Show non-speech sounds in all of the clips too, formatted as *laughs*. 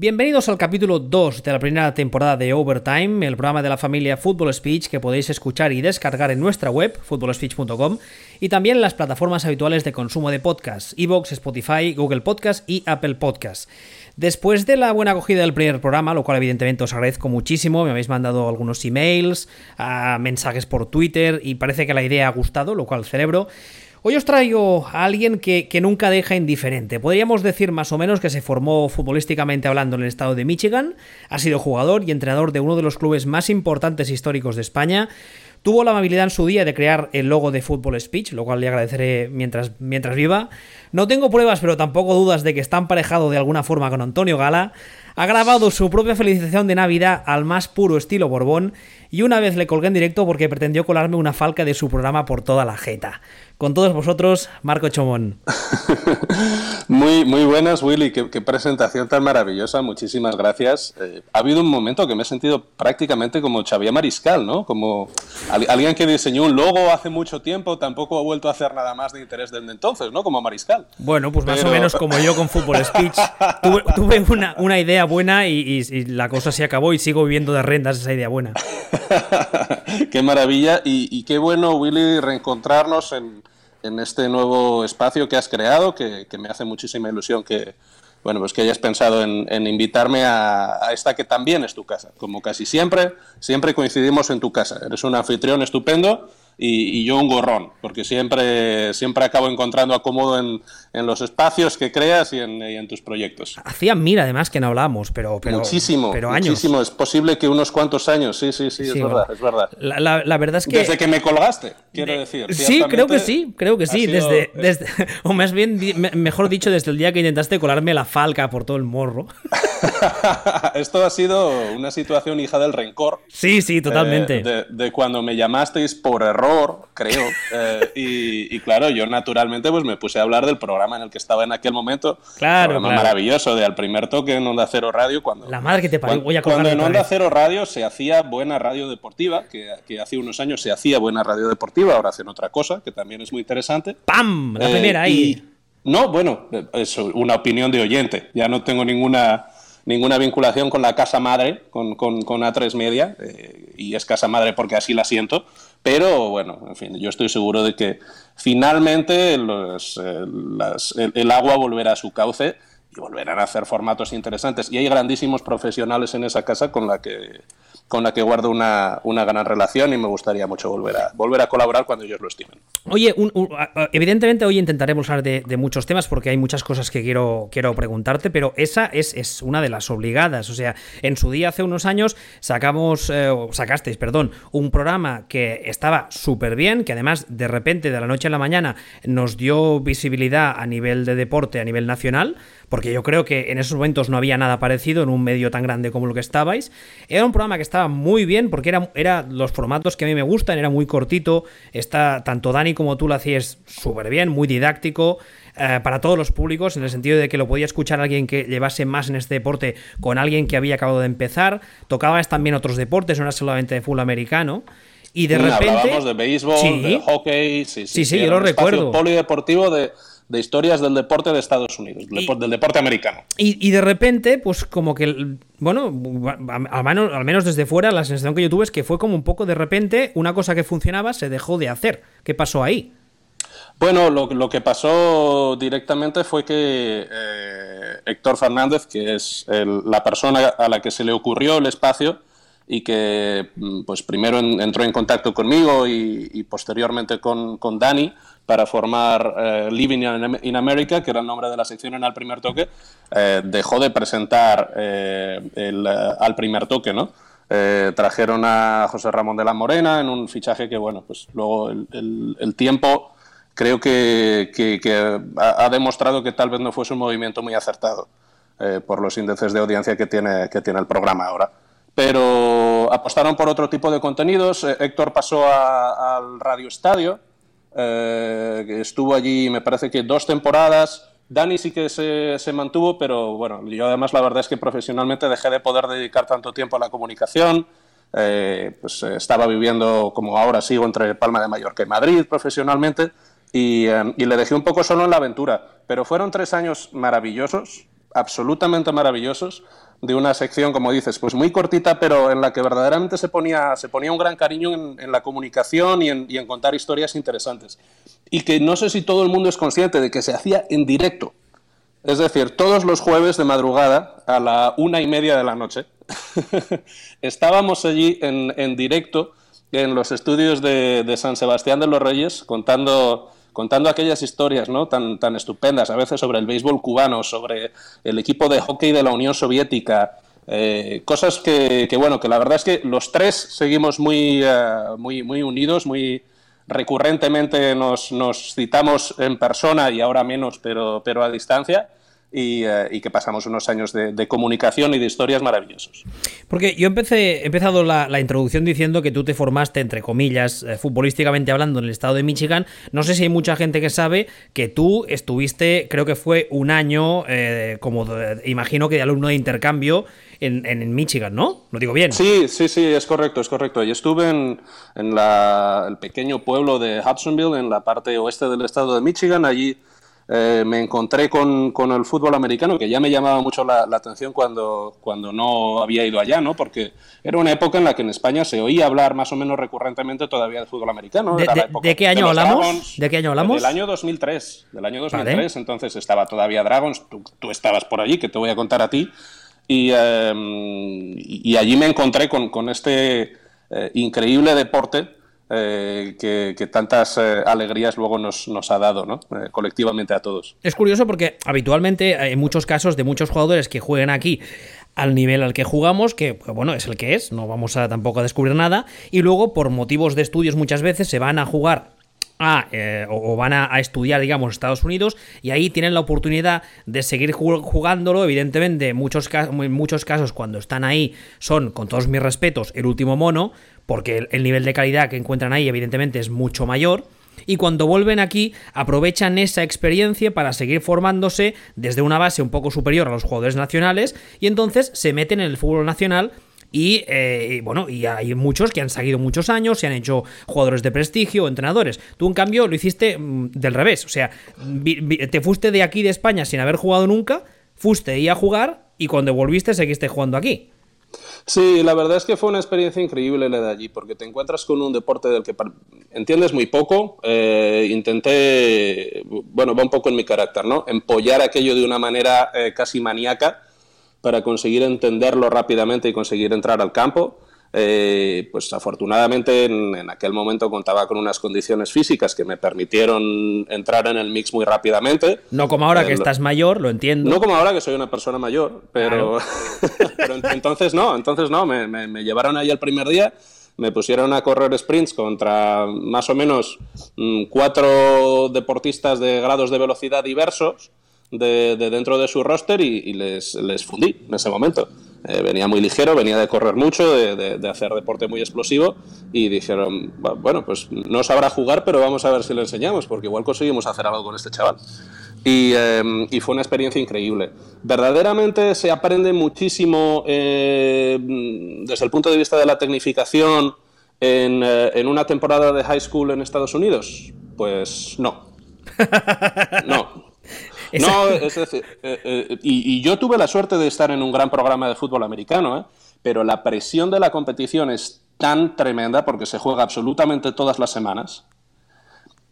Bienvenidos al capítulo 2 de la primera temporada de Overtime, el programa de la familia Football Speech que podéis escuchar y descargar en nuestra web, footballspeech.com, y también en las plataformas habituales de consumo de podcasts, Evox, Spotify, Google Podcast y Apple Podcast. Después de la buena acogida del primer programa, lo cual evidentemente os agradezco muchísimo, me habéis mandado algunos emails, ah, mensajes por Twitter y parece que la idea ha gustado, lo cual celebro. Hoy os traigo a alguien que, nunca deja indiferente. Podríamos decir más o menos que se formó futbolísticamente hablando en el estado de Michigan, ha sido jugador y entrenador de uno de los clubes más importantes históricos de España. Tuvo la amabilidad en su día de crear el logo de Football Speech, lo cual le agradeceré mientras, mientras viva. No tengo pruebas, pero tampoco dudas de que está emparejado de alguna forma con Antonio Gala. Ha grabado su propia felicitación de Navidad al más puro estilo Borbón y una vez le colgué en directo porque pretendió colarme una falca de su programa por toda la jeta. Con todos vosotros, Marco Chomón. *laughs* muy, muy buenas, Willy. Qué, presentación tan maravillosa. Muchísimas gracias. Eh, ha habido un momento que me he sentido prácticamente como Xavier Mariscal, ¿no? Como alguien que diseñó un logo hace mucho tiempo, tampoco ha vuelto a hacer nada más de interés desde entonces, ¿no? Como Mariscal. Bueno, pues más o menos como yo con Fútbol Speech. *laughs* tuve, una, idea buena y, la cosa se acabó y sigo viviendo de rentas esa idea buena. *laughs* qué maravilla y qué bueno, Willy, reencontrarnos en en este nuevo espacio que has creado, que, me hace muchísima ilusión que, bueno, pues que hayas pensado en, invitarme a, esta que también es tu casa. Como casi siempre, siempre coincidimos en tu casa. Eres un anfitrión estupendo y, yo un gorrón, porque siempre, siempre acabo encontrando acomodo en, en los espacios que creas y en, tus proyectos. Hacía mil además que no hablamos, pero, pero muchísimo, pero años. muchísimo. Es posible que unos cuantos años, sí, sí, sí, es verdad, es verdad. La, verdad es que desde que me colgaste, quiero decir. Sí, creo que sí, creo que sí, desde, desde, *laughs* o más bien, mejor dicho, desde el día que intentaste colarme la falca por todo el morro. *laughs* Esto ha sido una situación hija del rencor. Sí, sí, totalmente. Eh, de, cuando me llamasteis por error, creo. *laughs* Eh, y, y, claro, yo naturalmente pues me puse a hablar del programa en el que estaba en aquel momento. Claro, maravilloso de al primer toque en Onda Cero Radio. Cuando, La madre que te parió, voy a Cuando en Onda Cero Radio se hacía buena radio deportiva, que, que, hace unos años se hacía buena radio deportiva, ahora hacen otra cosa, que también es muy interesante. ¡Pam! La primera ahí. Eh, no, bueno, es una opinión de oyente. Ya no tengo ninguna ninguna vinculación con la casa madre, con, con, con A3 Media, eh, y es casa madre porque así la siento, pero bueno, en fin, yo estoy seguro de que finalmente eh, el, agua volverá a su cauce y volverán a hacer formatos interesantes. Y hay grandísimos profesionales en esa casa con la que con la que guardo una, gran relación y me gustaría mucho volver a, volver a colaborar cuando ellos lo estimen. Oye, evidentemente hoy intentaremos hablar de, muchos temas porque hay muchas cosas que quiero, quiero preguntarte, pero esa es, es, una de las obligadas. O sea, en su día, hace unos años, sacamos, eh, sacasteis, perdón, un programa que estaba súper bien, que además de repente, de la noche a la mañana, nos dio visibilidad a nivel de deporte, a nivel nacional porque yo creo que en esos momentos no había nada parecido en un medio tan grande como lo que estabais. Era un programa que estaba muy bien, porque era, era los formatos que a mí me gustan, era muy cortito, está, tanto Dani como tú lo hacías súper bien, muy didáctico. Eh, para todos los públicos, en el sentido de que lo podía escuchar alguien que llevase más en este deporte con alguien que había acabado de empezar. Tocabas también otros deportes, no era solamente de fútbol americano. Y de repente. Hablábamos de béisbol, de hockey, sí, sí, sí, yo lo recuerdo. Polideportivo de, de historias del deporte de Estados Unidos, del deporte americano. Y, de repente, pues como que, bueno, al menos, al menos desde fuera, la sensación que yo tuve es que fue como un poco de repente una cosa que funcionaba se dejó de hacer. ¿Qué pasó ahí? Bueno, lo, que pasó directamente fue que eh, Héctor Fernández, que es la persona a la que se le ocurrió el espacio, y que mm, pues primero entró en contacto conmigo y, posteriormente con, con, Dani para formar eh, Living in America, que era el nombre de la sección en Al Primer Toque, eh, dejó de presentar eh, el, Al Primer Toque, ¿no? trajeron a José Ramón de la Morena en un fichaje que, bueno, pues luego el, el, tiempo creo que, que, ha, demostrado que tal vez no fuese un movimiento muy acertado por los índices de audiencia que tiene, que tiene el programa ahora pero apostaron por otro tipo de contenidos. Eh, Héctor pasó al Radio Estadio, eh, estuvo allí me parece que dos temporadas. Dani sí que se, mantuvo, pero bueno, yo además la verdad es que profesionalmente dejé de poder dedicar tanto tiempo a la comunicación. Eh, pues estaba viviendo, como ahora sigo, entre Palma de Mallorca y Madrid profesionalmente y, y, le dejé un poco solo en la aventura. Pero fueron tres años maravillosos absolutamente maravillosos de una sección, como dices, pues muy cortita, pero en la que verdaderamente se ponía, se ponía un gran cariño en, la comunicación y en, contar historias interesantes. Y que no sé si todo el mundo es consciente de que se hacía en directo. Es decir, todos los jueves de madrugada a la una y media de la noche *laughs* estábamos allí en, directo en los estudios de, de San Sebastián de los Reyes contando contando aquellas historias ¿no? tan, tan estupendas, a veces sobre el béisbol cubano, sobre el equipo de hockey de la Unión Soviética, eh, cosas que, bueno, que la verdad es que los tres seguimos muy, eh, muy, muy unidos, muy recurrentemente nos, nos, citamos en persona y ahora menos, pero, pero a distancia. Eh, y, que pasamos unos años de, comunicación y de historias maravillosos. Porque yo empecé, he empezado la, introducción diciendo que tú te formaste, entre comillas, eh, futbolísticamente hablando, en el estado de Michigan. No sé si hay mucha gente que sabe que tú estuviste, creo que fue un año, eh, como imagino que de alumno de intercambio en, en, Michigan, ¿no? ¿Lo digo bien? Sí, sí, sí, es correcto, es correcto. Y estuve en, en el pequeño pueblo de Hudsonville, en la parte oeste del estado de Michigan. Allí eh, me encontré con, con, el fútbol americano, que ya me llamaba mucho la, atención cuando, cuando no había ido allá, ¿no? Porque era una época en la que en España se oía hablar más o menos recurrentemente todavía de fútbol americano. ¿De, qué año hablamos? ¿De qué año hablamos? Del año 2003. Del año 2003, entonces estaba todavía Dragons, tú, estabas por allí, que te voy a contar a ti. Y, em, y allí me encontré con, con este eh, increíble deporte eh, que, tantas eh, alegrías luego nos, ha dado ¿no? Eh, colectivamente a todos. Es curioso porque habitualmente hay muchos casos de muchos jugadores que juegan aquí al nivel al que jugamos, que bueno, es el que es, no vamos a tampoco a descubrir nada, y luego por motivos de estudios muchas veces se van a jugar a, o van a, estudiar, digamos, Estados Unidos y ahí tienen la oportunidad de seguir jugándolo. Evidentemente, muchos, en muchos casos cuando están ahí son, con todos mis respetos, el último mono, porque el, nivel de calidad que encuentran ahí evidentemente es mucho mayor y cuando vuelven aquí aprovechan esa experiencia para seguir formándose desde una base un poco superior a los jugadores nacionales y entonces se meten en el fútbol nacional y, eh, bueno, y hay muchos que han seguido muchos años, se han hecho jugadores de prestigio, entrenadores. Tú, en cambio, lo hiciste mm, del revés. O sea, te fuiste de aquí de España sin haber jugado nunca, fuiste ahí a jugar y cuando volviste seguiste jugando aquí. Sí, la verdad es que fue una experiencia increíble la de allí, porque te encuentras con un deporte del que entiendes muy poco. Eh, intenté, bueno, va un poco en mi carácter, ¿no? Empollar aquello de una manera eh, casi maníaca para conseguir entenderlo rápidamente y conseguir entrar al campo. Eh, pues afortunadamente en, aquel momento contaba con unas condiciones físicas que me permitieron entrar en el mix muy rápidamente. No como ahora que estás mayor, lo entiendo. No como ahora que soy una persona mayor, pero, *laughs* entonces no, entonces no, me, me, llevaron ahí el primer día, me pusieron a correr sprints contra más o menos mm, cuatro deportistas de grados de velocidad diversos de, dentro de su roster y, les, les fundí en ese momento. Eh, venía muy ligero, venía de correr mucho, de, hacer deporte muy explosivo y dijeron, bueno, pues no sabrá jugar, pero vamos a ver si le enseñamos, porque igual conseguimos hacer algo con este chaval. Y, em, fue una experiencia increíble. Verdaderamente se aprende muchísimo eh, desde el punto de vista de la tecnificación en, eh, en una temporada de high school en Estados Unidos. Pues no. *laughs* No, no, es decir, eh, eh, y, yo tuve la suerte de estar en un gran programa de fútbol americano, ¿eh? pero la presión de la competición es tan tremenda porque se juega absolutamente todas las semanas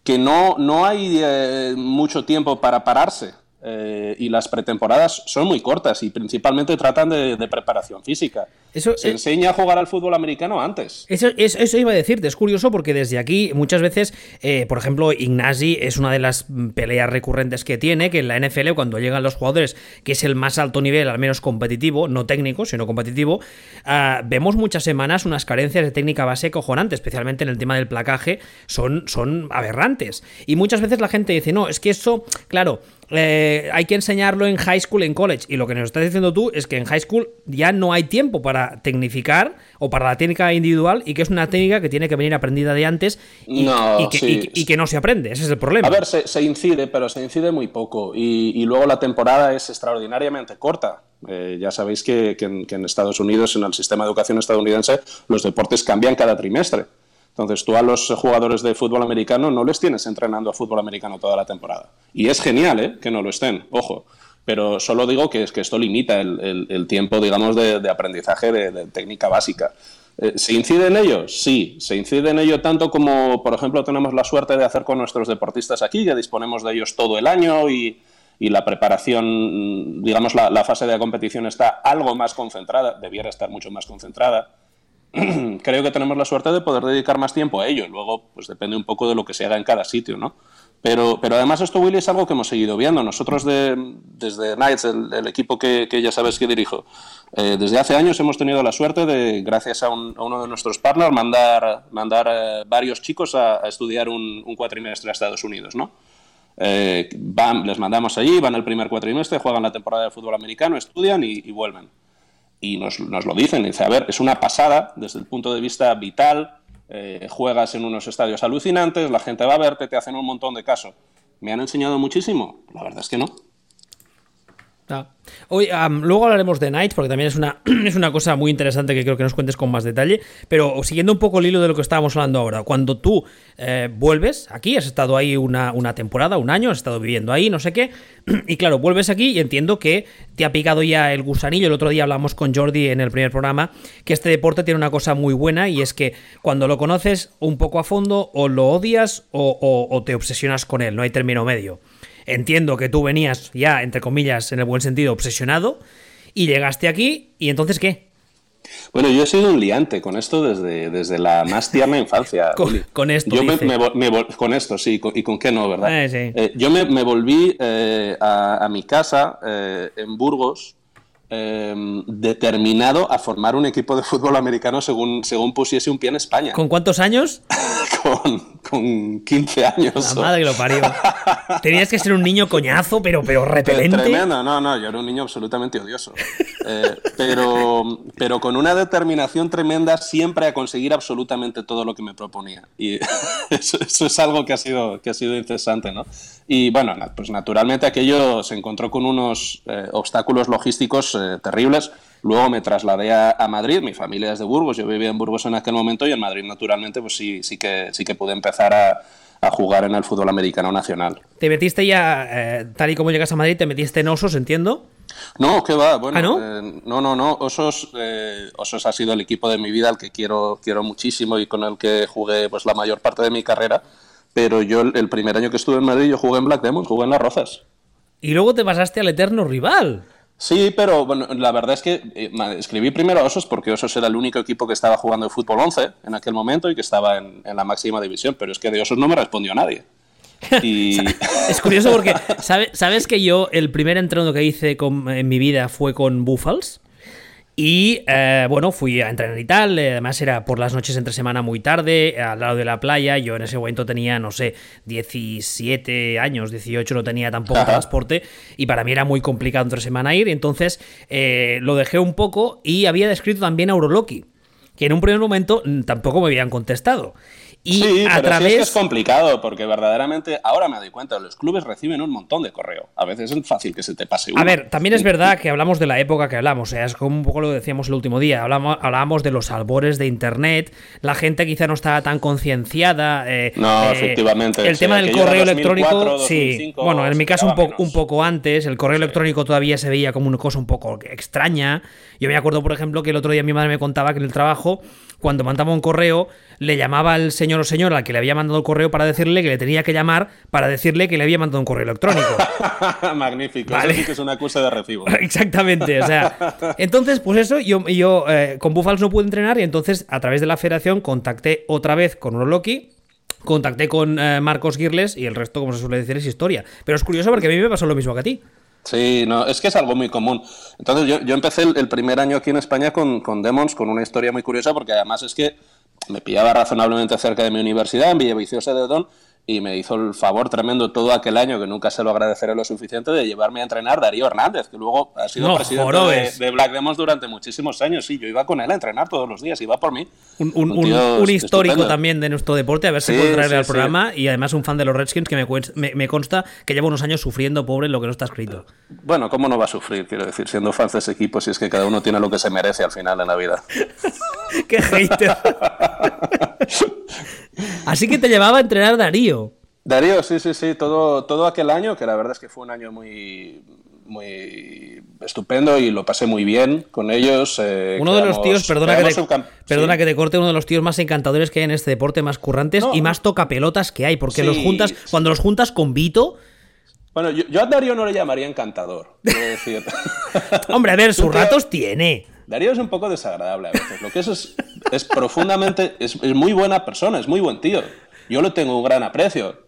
que no, no hay mucho tiempo para pararse. Eh, y las pretemporadas son muy cortas y principalmente tratan de, preparación física. Eso, Se enseña a jugar al fútbol americano antes. Eso, eso, iba a decirte, es curioso porque desde aquí muchas veces, eh, por ejemplo, Ignasi es una de las peleas recurrentes que tiene, que en la NFL cuando llegan los jugadores, que es el más alto nivel, al menos competitivo, no técnico, sino competitivo, ah, vemos muchas semanas unas carencias de técnica base cojonantes, especialmente en el tema del placaje, son, son aberrantes. Y muchas veces la gente dice, no, es que eso, claro, eh, hay que enseñarlo en high school, en college. Y lo que nos estás diciendo tú es que en high school ya no hay tiempo para tecnificar o para la técnica individual y que es una técnica que tiene que venir aprendida de antes y, que, no se aprende. Ese es el problema. A ver, se, incide, pero se incide muy poco. Y, luego la temporada es extraordinariamente corta. Eh, ya sabéis que en Estados Unidos, en el sistema de educación estadounidense, los deportes cambian cada trimestre. Entonces tú a los jugadores de fútbol americano no les tienes entrenando a fútbol americano toda la temporada. Y es genial ¿eh? que no lo estén, ojo. pero solo digo que, es que esto limita el, tiempo, digamos, de, aprendizaje de, técnica básica. Eh, ¿Se incide en ello? Sí, se incide en ello tanto como, por ejemplo, tenemos la suerte de hacer con nuestros deportistas aquí, que disponemos de ellos todo el año y, la preparación, digamos, la, la, fase de competición está algo más concentrada, debiera estar mucho más concentrada. *clears throat* Creo que tenemos la suerte de poder dedicar más tiempo a ello. Luego, pues depende un poco de lo que se haga en cada sitio, ¿no? Pero, pero además esto, Willy, es algo que hemos seguido viendo. Nosotros desde Knights, el, equipo que, ya sabes que dirijo, eh, desde hace años hemos tenido la suerte de, gracias a, uno de nuestros partners, mandar, mandar eh, varios chicos a, estudiar un, cuatrimestre a Estados Unidos, ¿no? Eh, van, les mandamos allí, van el primer cuatrimestre, juegan la temporada de fútbol americano, estudian y, vuelven. Y nos, nos, lo dicen, dice, a ver, es una pasada desde el punto de vista vital, eh, juegas en unos estadios alucinantes, la gente va a verte, te hacen un montón de caso. ¿Me han enseñado muchísimo? La verdad es que no. Ah. Hoy, luego hablaremos de Night, porque también es una, *clears throat* es una cosa muy interesante que creo que nos cuentes con más detalle. Pero siguiendo un poco el hilo de lo que estábamos hablando ahora, cuando tú eh, vuelves aquí, has estado ahí una, una, temporada, un año, has estado viviendo ahí, no sé qué, *clears throat* y claro, vuelves aquí y entiendo que te ha picado ya el gusanillo. El otro día hablamos con Jordi en el primer programa que este deporte tiene una cosa muy buena y es que cuando lo conoces un poco a fondo, o lo odias o te obsesionas con él, no hay término medio. Entiendo que tú venías ya, entre comillas, en el buen sentido, obsesionado, y llegaste aquí, ¿y entonces qué? Bueno, yo he sido un liante con esto desde, desde la más tierna infancia. *laughs* con, esto. Yo con esto, sí, y con qué no, ¿verdad? Eh, eh, yo me, volví eh, a, mi casa en Burgos Em, determinado a formar un equipo de fútbol americano según, según pusiese un pie en España. ¿Con cuántos años? *laughs* con, con, 15 años. La madre que lo parió. *laughs* Tenías que ser un niño coñazo, pero, pero repelente. Tremendo, no, no, yo era un niño absolutamente odioso. Eh, pero, pero con una determinación tremenda siempre a conseguir absolutamente todo lo que me proponía. Y *laughs* eso, es algo que ha sido, que ha sido interesante, ¿no? Y bueno, pues naturalmente aquello se encontró con unos eh, obstáculos logísticos eh, terribles. Luego me trasladé a, Madrid, mi familia es de Burgos, yo vivía en Burgos en aquel momento y en Madrid naturalmente pues sí, sí, que, sí que pude empezar a, jugar en el fútbol americano nacional. ¿Te metiste ya, eh, tal y como llegas a Madrid, te metiste en Osos, entiendo? No, ¿qué va? Bueno, ¿Ah, no? no? no, no, Osos, Osos ha sido el equipo de mi vida al que quiero, quiero muchísimo y con el que jugué pues la mayor parte de mi carrera pero yo el primer año que estuve en Madrid yo jugué en Black Demons, jugué en Las Rozas. Y luego te pasaste al eterno rival. Sí, pero bueno, la verdad es que eh, escribí primero a Osos porque Osos era el único equipo que estaba jugando el fútbol 11 en aquel momento y que estaba en, la máxima división, pero es que de Osos no me respondió nadie. *laughs* Y... es curioso porque, ¿sabes que yo el primer entreno que hice en mi vida fue con Buffals? Y eh, bueno, fui a entrenar y tal. Además, era por las noches entre semana muy tarde, al lado de la playa. Yo en ese momento tenía, no sé, 17 años, 18, no tenía tampoco transporte. Y para mí era muy complicado entre semana ir. Entonces eh, lo dejé un poco y había descrito también a Uroloki, que en un primer momento mm, tampoco me habían contestado sí, pero través... es, complicado, porque verdaderamente ahora me doy cuenta, los clubes reciben un montón de correo. A veces es fácil que se te pase uno. A ver, también es verdad que hablamos de la época que hablamos, sea, es como un poco lo decíamos el último día, hablamos, hablábamos de los albores de Internet, la gente quizá no estaba tan concienciada. Eh, no, eh, efectivamente. El tema del correo electrónico, sí. Bueno, en mi caso un, un poco antes, el correo electrónico todavía se veía como una cosa un poco extraña. Yo me acuerdo, por ejemplo, que el otro día mi madre me contaba que en el trabajo, cuando mandaba un correo, le llamaba al señor o señora al que le había mandado el correo para decirle que le tenía que llamar para decirle que le había mandado un correo electrónico. *laughs* Magnífico, eso sí que es una acusa de recibo. *laughs* Exactamente, o sea, entonces, pues eso, yo, yo eh, con Buffals no pude entrenar y entonces a través de la federación contacté otra vez con Uroloki contacté con eh, Marcos Girles y el resto, como se suele decir, es historia. Pero es curioso porque a mí me pasó lo mismo que a ti. Sí, no, es que es algo muy común. Entonces yo, yo empecé el, primer año aquí en España con, con Demons, con una historia muy curiosa, porque además es que me pillaba razonablemente cerca de mi universidad, en Villaviciosa de Odón, y me hizo el favor tremendo todo aquel año, que nunca se lo agradeceré lo suficiente, de llevarme a entrenar Darío Hernández, que luego ha sido presidente de, Black Demos durante muchísimos años. Sí, yo iba con él a entrenar todos los días, iba por mí. Un, histórico también de nuestro deporte, a ver si puedo traerle al programa, y además un fan de los Redskins que me, me, consta que lleva unos años sufriendo, pobre, lo que no está escrito. Bueno, ¿cómo no va a sufrir? Quiero decir, siendo fans de ese equipo, si es que cada uno tiene lo que se merece al final en la vida. *laughs* ¡Qué hater! *laughs* *laughs* Así que te llevaba a entrenar Darío. Darío, sí, sí, sí, todo, todo aquel año, que la verdad es que fue un año muy, muy estupendo y lo pasé muy bien con ellos. Eh, uno de los tíos, perdona, que te, perdona que te corte, uno de los tíos más encantadores que hay en este deporte, más currantes y más toca pelotas que hay, porque los juntas, cuando los juntas con Vito. Bueno, yo, a Darío no le llamaría encantador, decir. *laughs* Hombre, a ver, sus ratos tiene. Darío es un poco desagradable a veces. Lo que es es, profundamente. Es, es, muy buena persona, es muy buen tío. Yo lo tengo un gran aprecio.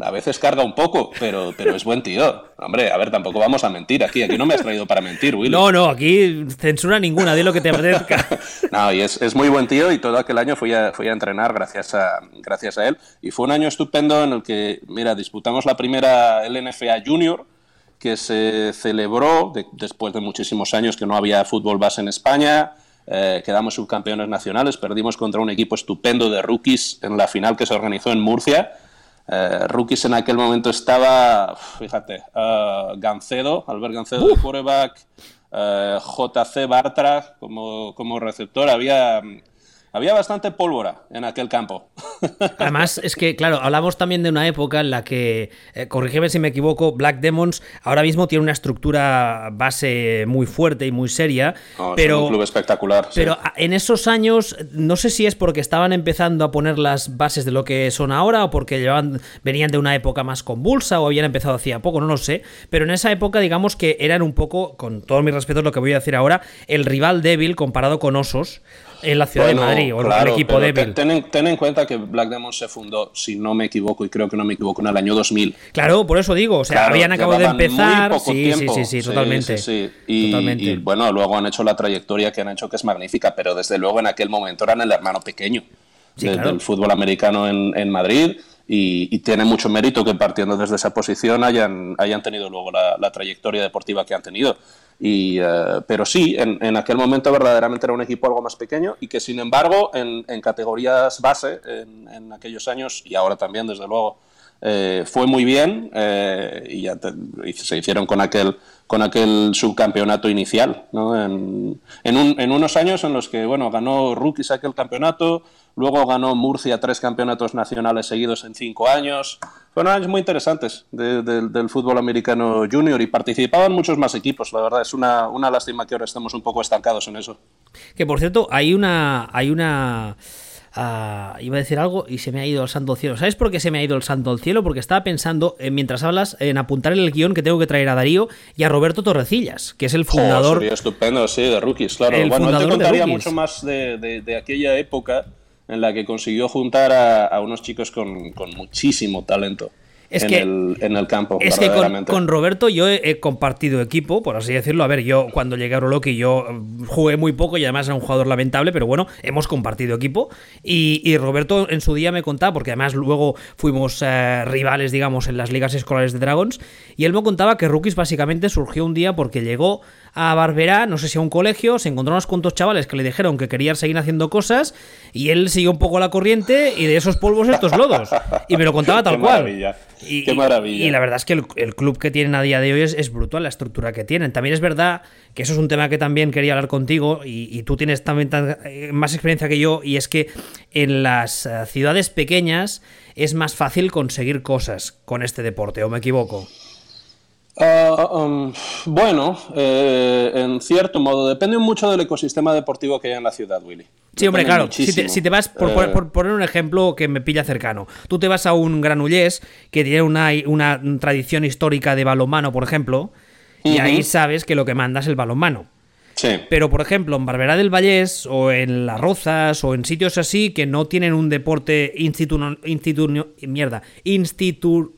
A veces carga un poco, pero, pero es buen tío. Hombre, a ver, tampoco vamos a mentir aquí. Aquí no me has traído para mentir, Willy. No, no, aquí censura ninguna, di lo que te apetezca. *laughs* no, y es, muy buen tío y todo aquel año fui a, fui a entrenar gracias a, gracias a él. Y fue un año estupendo en el que, mira, disputamos la primera LNFA Junior, que se celebró después de muchísimos años que no había fútbol base en España. Eh, quedamos subcampeones nacionales, perdimos contra un equipo estupendo de rookies en la final que se organizó en Murcia eh, rookies en aquel momento estaba, fíjate, uh, Gancedo, Albert Gancedo de quarterback, eh, JC Bartra como, como receptor. Había había bastante pólvora en aquel campo. *laughs* Además, es que, claro, hablamos también de una época en la que, eh, corrígeme si me equivoco, Black Demons ahora mismo tiene una estructura base muy fuerte y muy seria. pero, es un club espectacular. Pero en esos años, no sé si es porque estaban empezando a poner las bases de lo que son ahora o porque llevaban, venían de una época más convulsa o habían empezado hacía poco, no lo sé. Pero en esa época, digamos que eran un poco, con todo mi respeto lo que voy a decir ahora, el rival débil comparado con Osos en la ciudad de Madrid o el equipo débil. Ten, ten, en cuenta que Black Demon se fundó, si no me equivoco, y creo que no me equivoco, en el año 2000. Claro, por eso digo, o sea, habían acabado de empezar. Sí, sí, sí, sí, totalmente. Y, bueno, luego han hecho la trayectoria que han hecho, que es magnífica, pero desde luego en aquel momento eran el hermano pequeño del fútbol americano en, en Madrid. Y, tiene mucho mérito que partiendo desde esa posición hayan, hayan tenido luego la, trayectoria deportiva que han tenido. Y, eh, pero sí, en, aquel momento verdaderamente era un equipo algo más pequeño y que sin embargo en, categorías base en, aquellos años y ahora también desde luego eh, fue muy bien eh, y ya se hicieron con aquel, con aquel subcampeonato inicial ¿no? en, un, en, unos años en los que bueno, ganó Rookies aquel campeonato, luego ganó Murcia tres campeonatos nacionales seguidos en cinco años fueron años muy interesantes del fútbol americano junior y participaban muchos más equipos. La verdad es una, una lástima que ahora estemos un poco estancados en eso. Que por cierto, hay una. Hay una iba a decir algo y se me ha ido el santo cielo. ¿Sabes por qué se me ha ido el santo al cielo? Porque estaba pensando, eh, mientras hablas, en apuntar en el guion que tengo que traer a Darío y a Roberto Torrecillas, que es el fundador. Oh, sería estupendo, sí, de Rookies, claro. bueno, te contaría mucho más de, de, aquella época en la que consiguió juntar a, unos chicos con, muchísimo talento. En, el, en, el, campo. Es que con, Roberto yo he, compartido equipo, por así decirlo. A ver, yo cuando llegué a Oroloki yo jugué muy poco y además era un jugador lamentable, pero bueno, hemos compartido equipo. Y, Roberto en su día me contaba, porque además luego fuimos eh, rivales, digamos, en las ligas escolares de Dragons, y él me contaba que Rookies básicamente surgió un día porque llegó a Barberá, no sé si a un colegio, se encontró unos cuantos chavales que le dijeron que querían seguir haciendo cosas y él siguió un poco la corriente y de esos polvos estos lodos. Y me lo contaba *laughs* tal cual. Y, Qué maravilla. Y, la verdad es que el, club que tienen a día de hoy es, brutal, la estructura que tienen. También es verdad que eso es un tema que también quería hablar contigo y, tú tienes también eh, más experiencia que yo y es que en las eh, ciudades pequeñas es más fácil conseguir cosas con este deporte, ¿o me equivoco? Ah, um, bueno, eh, en cierto modo, depende mucho del ecosistema deportivo que hay en la ciudad, Willy. Sí, hombre, claro. Si te, vas, por, poner un ejemplo que me pilla cercano, tú te vas a un Granullés que tiene una, una tradición histórica de balonmano, por ejemplo, y ahí sabes que lo que manda es el balonmano. Sí. Pero, por ejemplo, en Barberá del Vallés o en Las Rozas o en sitios así que no tienen un deporte institu, mierda, institu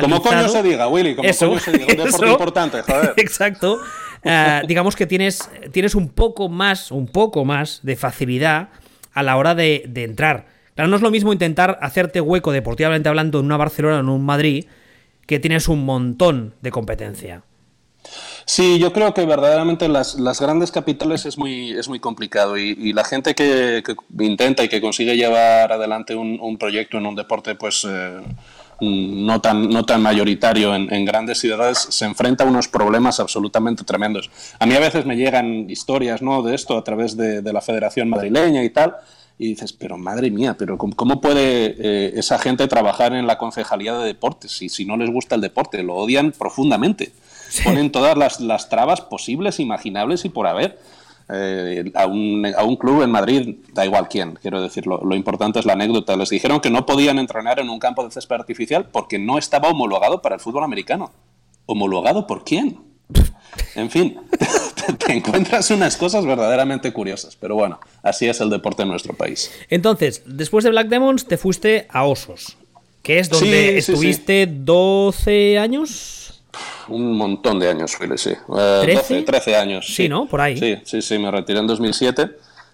como coño se diga, Willy, como coño se diga, un deporte importante, joder. *laughs* Exacto. Eh, digamos que tienes, tienes un poco más, un poco más de facilidad a la hora de, entrar. Claro, no es lo mismo intentar hacerte hueco deportivamente hablando en una Barcelona o en un Madrid, que tienes un montón de competencia. Sí, yo creo que verdaderamente las, las grandes capitales es muy, es muy complicado y, la gente que, intenta y que consigue llevar adelante un, proyecto en un deporte, pues... Eh, no tan, no tan mayoritario en, grandes ciudades, se enfrenta a unos problemas absolutamente tremendos. A mí a veces me llegan historias ¿no? de esto a través de, la Federación Madrileña y tal, y dices, pero madre mía, pero ¿cómo, puede eh, esa gente trabajar en la concejalía de deportes si, si no les gusta el deporte? Lo odian profundamente. ponen todas las, las trabas posibles, imaginables y por haber. Eh, a, un, a, un, club en Madrid, da igual quién, quiero decirlo, lo importante es la anécdota. Les dijeron que no podían entrenar en un campo de césped artificial porque no estaba homologado para el fútbol americano. ¿Homologado por quién? En fin, te, *laughs* te, encuentras unas cosas verdaderamente curiosas, pero bueno, así es el deporte en nuestro país. Entonces, después de Black Demons te fuiste a Osos, que es donde sí, estuviste sí, sí. 12 años. Un montón de años, Philly, sí. Uh, ¿13? 12, 13 años. Sí, ¿no? Por ahí. Sí, sí, sí, me retiré en 2007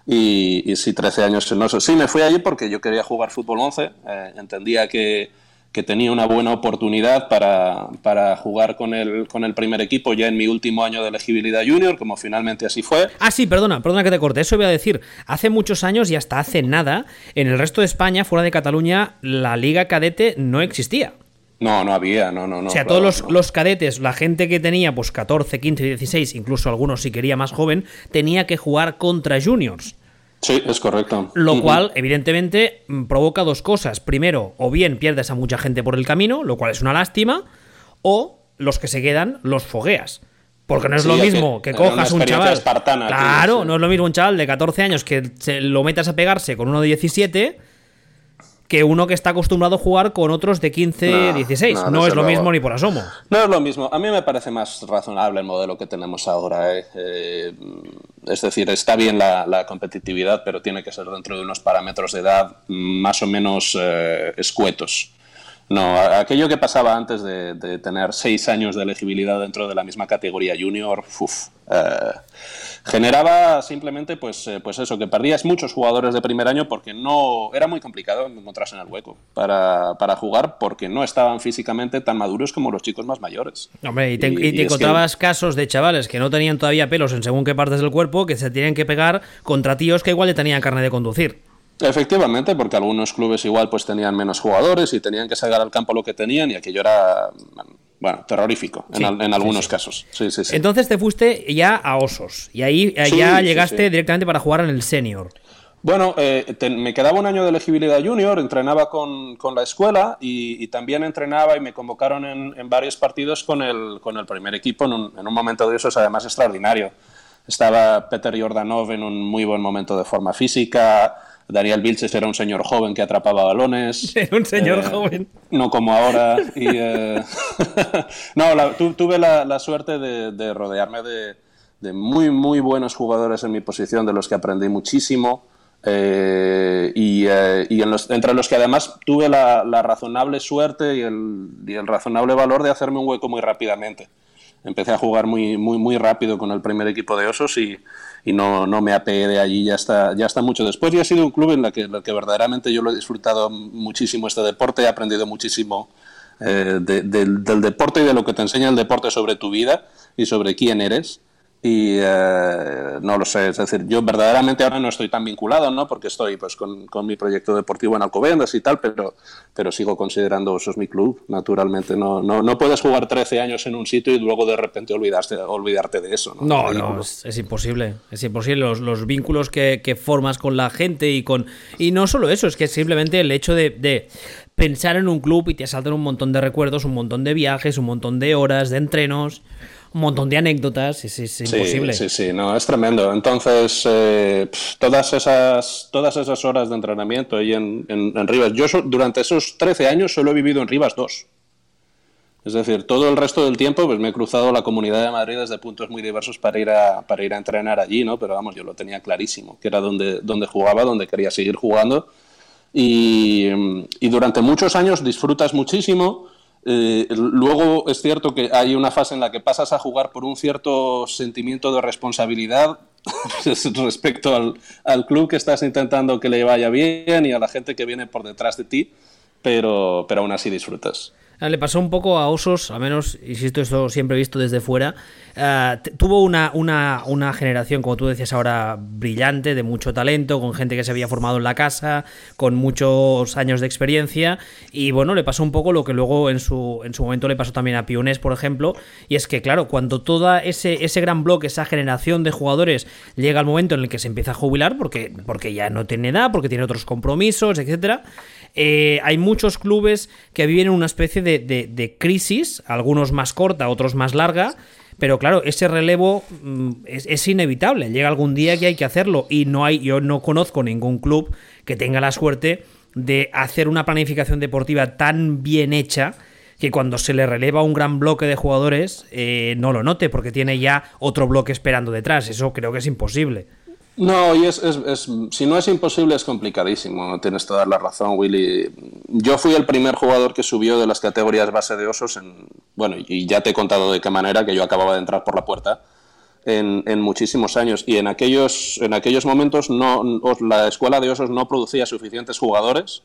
y, y sí, 13 años en Osos. Sí, me fui allí porque yo quería jugar fútbol 11, eh, entendía que que tenía una buena oportunidad para, para, jugar con el, con el primer equipo ya en mi último año de elegibilidad junior, como finalmente así fue. Ah, sí, perdona, perdona que te corte, eso voy a decir. Hace muchos años y hasta hace nada, en el resto de España, fuera de Cataluña, la liga cadete no existía. No, no había, no, no, no. O sea, claro, todos los, no. los, cadetes, la gente que tenía pues 14, 15, 16, incluso algunos si quería más joven, tenía que jugar contra juniors. Sí, es correcto. Lo uh -huh. cual, evidentemente, mm, provoca dos cosas. Primero, o bien pierdes a mucha gente por el camino, lo cual es una lástima, o los que se quedan los fogueas. Porque no es Sí, lo mismo que, cojas un chaval. espartana, claro, tío, sí. no es lo mismo un chaval de 14 años que se lo metas a pegarse con uno de 17 que uno que está acostumbrado a jugar con otros de 15, No, 16. no, No, es lo mismo ni por asomo. No es lo mismo. A mí me parece más razonable el modelo que tenemos ahora. ¿eh? Eh, es decir, está bien la, la competitividad, pero tiene que ser dentro de unos parámetros de edad más o menos eh, escuetos. No, aquello que pasaba antes de, de tener seis años de elegibilidad dentro de la misma categoría junior, uf, eh, generaba simplemente pues, eh, pues eso, que perdías muchos jugadores de primer año porque no era muy complicado encontrarse en el hueco para, para jugar porque no estaban físicamente tan maduros como los chicos más mayores. Hombre, y te, Y- y te y es que- encontrabas casos de chavales que no tenían todavía pelos en según qué partes del cuerpo que se tenían que pegar contra tíos que igual le tenían carne de conducir. Efectivamente, porque algunos clubes igual pues tenían menos jugadores y tenían que sacar al campo lo que tenían y aquello era, bueno, terrorífico en, al- en algunos sí. casos. Sí, sí, sí. Entonces te fuiste ya a Osos y ahí eh, ya llegaste directamente para jugar en el senior. Bueno, eh, te- me quedaba un año de elegibilidad junior, entrenaba con, con la escuela y, y también entrenaba y me convocaron en, en varios partidos con el, con el primer equipo en un, en un momento de esos además extraordinario. Estaba Peter Jordanov en un muy buen momento de forma física, Daniel Vilches era un señor joven que atrapaba balones. *laughs* Era un señor Eh, joven. No como ahora. Y, eh, *laughs* no, la- tu- tuve la, la suerte de, de rodearme de, de muy, muy buenos jugadores en mi posición, de los que aprendí muchísimo. eh, y y en los- entre los que además tuve la, la razonable suerte y el, y el razonable valor de hacerme un hueco muy rápidamente. Empecé a jugar muy, muy, muy rápido con el primer equipo de Osos y, y no, no me apeé de allí ya hasta, ya hasta mucho después. Y ha sido un club en el que, que verdaderamente yo lo he disfrutado muchísimo este deporte, he aprendido muchísimo eh, de- del, del deporte y de lo que te enseña el deporte sobre tu vida y sobre quién eres. Y eh, no lo sé, es decir, yo verdaderamente ahora no estoy tan vinculado, ¿no? Porque estoy pues con, con mi proyecto deportivo en Alcobendas y tal, pero, pero sigo considerando eso es mi club, naturalmente. No, no, no puedes jugar 13 años en un sitio y luego de repente olvidarte, olvidarte de eso, ¿no? No, no, es, es imposible. Es imposible los, los vínculos que, que formas con la gente y con. Y no solo eso, es que simplemente el hecho de, de pensar en un club y te saltan un montón de recuerdos, un montón de viajes, un montón de horas, de entrenos, un montón de anécdotas. Es, es imposible. Sí, sí, sí, no, es tremendo. Entonces, eh, todas, esas, todas esas horas de entrenamiento ahí en, en, en Rivas, yo so- durante esos 13 años solo he vivido en Rivas 2. Es decir, todo el resto del tiempo pues me he cruzado la comunidad de Madrid desde puntos muy diversos para ir a, para ir a entrenar allí, ¿no? Pero vamos, yo lo tenía clarísimo, que era donde, donde jugaba, donde quería seguir jugando. Y, y durante muchos años disfrutas muchísimo. Eh, luego es cierto que hay una fase en la que pasas a jugar por un cierto sentimiento de responsabilidad *laughs* respecto al, al club que estás intentando que le vaya bien y a la gente que viene por detrás de ti, pero, pero aún así disfrutas. Le pasó un poco a Osos, al menos, insisto, esto siempre he visto desde fuera. t- tuvo una, una, una generación, como tú decías ahora, brillante, de mucho talento, con gente que se había formado en la casa, con muchos años de experiencia. Y bueno, le pasó un poco lo que luego en su, en su momento le pasó también a Pionés, por ejemplo. Y es que, claro, cuando todo ese, ese gran bloque, esa generación de jugadores llega al momento en el que se empieza a jubilar, porque, porque ya no tiene edad, porque tiene otros compromisos, etcétera. eh, hay muchos clubes que viven en una especie de de, crisis, algunos más corta, otros más larga, pero claro, ese relevo mm, es, inevitable. Llega algún día que hay que hacerlo y no hay, yo no conozco ningún club que tenga la suerte de hacer una planificación deportiva tan bien hecha que cuando se le releva un gran bloque de jugadores eh, no lo note porque tiene ya otro bloque esperando detrás. Eso creo que es imposible. No, y es, es, si no es imposible, es complicadísimo. Tienes toda la razón, Willy. Yo fui el primer jugador que subió de las categorías base de osos. En, bueno, y ya te he contado de qué manera, que yo acababa de entrar por la puerta en, en muchísimos años. Y en aquellos, en aquellos momentos no, la escuela de osos no producía suficientes jugadores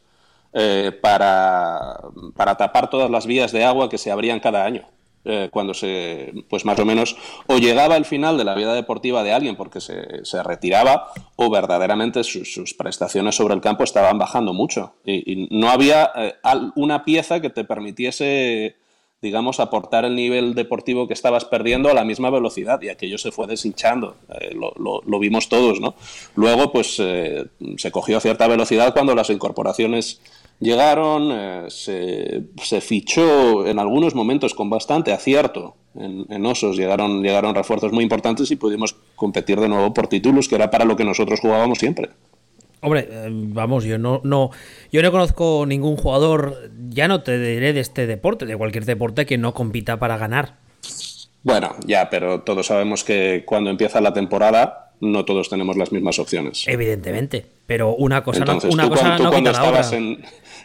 eh, para, para tapar todas las vías de agua que se abrían cada año. Eh, cuando se, pues más o menos, o llegaba el final de la vida deportiva de alguien porque se, se retiraba, o verdaderamente sus, prestaciones sobre el campo estaban bajando mucho. Y, no había eh, una pieza que te permitiese, digamos, aportar el nivel deportivo que estabas perdiendo a la misma velocidad, y aquello se fue deshinchando. Eh, lo, lo, vimos todos, ¿no? Luego, pues se cogió cierta velocidad cuando las incorporaciones llegaron, eh, se, fichó en algunos momentos con bastante acierto en, Osos, llegaron, llegaron refuerzos muy importantes y pudimos competir de nuevo por títulos, que era para lo que nosotros jugábamos siempre. Hombre, eh, vamos, yo no, no, yo no conozco ningún jugador, ya no te diré de este deporte, de cualquier deporte que no compita para ganar. Bueno, ya, pero todos sabemos que cuando empieza la temporada no todos tenemos las mismas opciones. Evidentemente, pero una cosa no, una cosa no quita la otra. En,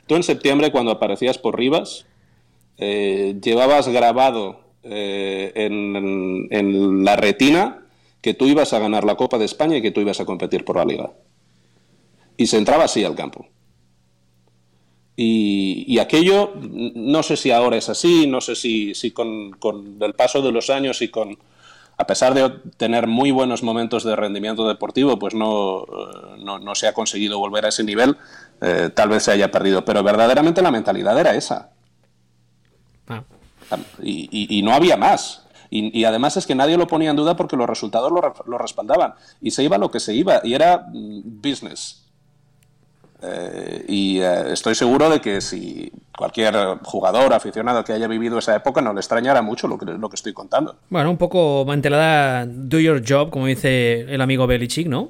Tú en septiembre, cuando aparecías por Rivas, eh, llevabas grabado eh, en, la retina que tú ibas a ganar la Copa de España y que tú ibas a competir por la Liga. Y se entraba así al campo. Y, aquello, no sé si ahora es así, no sé si, con, con, el paso de los años y con, a pesar de tener muy buenos momentos de rendimiento deportivo, pues no, no, se ha conseguido volver a ese nivel, eh, tal vez se haya perdido, pero verdaderamente la mentalidad era esa. Ah. Y, no había más. Y, además es que nadie lo ponía en duda porque los resultados lo, lo respaldaban. Y se iba lo que se iba, y era mm, business. Eh, y eh, estoy seguro de que si cualquier jugador aficionado que haya vivido esa época no le extrañará mucho lo que, lo que estoy contando. Bueno, un poco mantelada do your job, como dice el amigo Belichick, ¿no?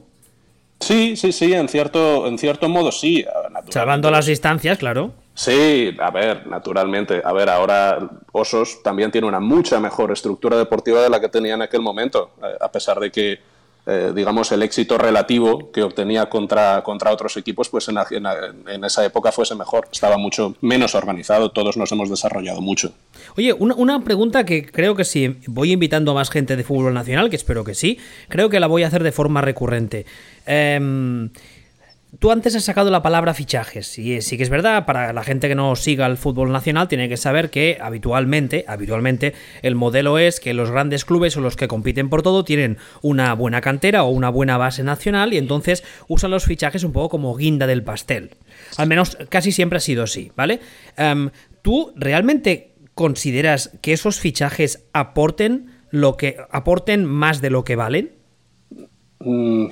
Sí, sí, sí, en cierto, en cierto modo sí. Salvando las distancias, claro. Sí, a ver, naturalmente. A ver, ahora Osos también tiene una mucha mejor estructura deportiva de la que tenía en aquel momento, eh, a pesar de que eh, digamos, el éxito relativo que obtenía contra, contra otros equipos, pues en, esa época fuese mejor. Estaba mucho menos organizado, todos nos hemos desarrollado mucho. Oye, una, pregunta que creo que si voy invitando a más gente de fútbol nacional, que espero que sí, creo que la voy a hacer de forma recurrente. Eh, Tú antes has sacado la palabra fichajes, y sí que es verdad, para la gente que no siga el fútbol nacional tiene que saber que habitualmente, habitualmente, el modelo es que los grandes clubes o los que compiten por todo tienen una buena cantera o una buena base nacional y entonces usan los fichajes un poco como guinda del pastel. Al menos casi siempre ha sido así, ¿vale? Em, ¿Tú realmente consideras que esos fichajes aporten lo que aporten más de lo que valen? Mm,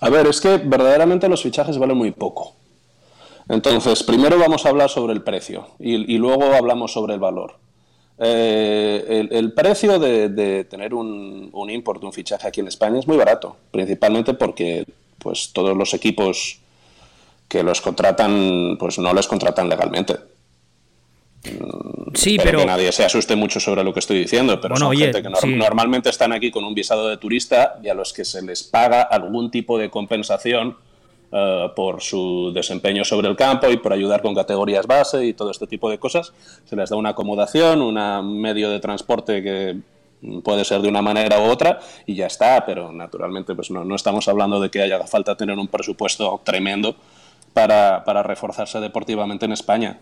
a ver, es que verdaderamente los fichajes valen muy poco. Entonces, primero vamos a hablar sobre el precio y, luego hablamos sobre el valor. Eh, el, precio de, tener un, un import, un fichaje aquí en España es muy barato, principalmente porque pues, todos los equipos que los contratan, pues no los contratan legalmente. Sí, pero que nadie se asuste mucho sobre lo que estoy diciendo, pero son gente que normalmente están aquí con un visado de turista y a los que se les paga algún tipo de compensación eh, por su desempeño sobre el campo y por ayudar con categorías base y todo este tipo de cosas. Se les da una acomodación, un medio de transporte que puede ser de una manera u otra y ya está, pero naturalmente pues no, no estamos hablando de que haya falta tener un presupuesto tremendo para, para reforzarse deportivamente en España.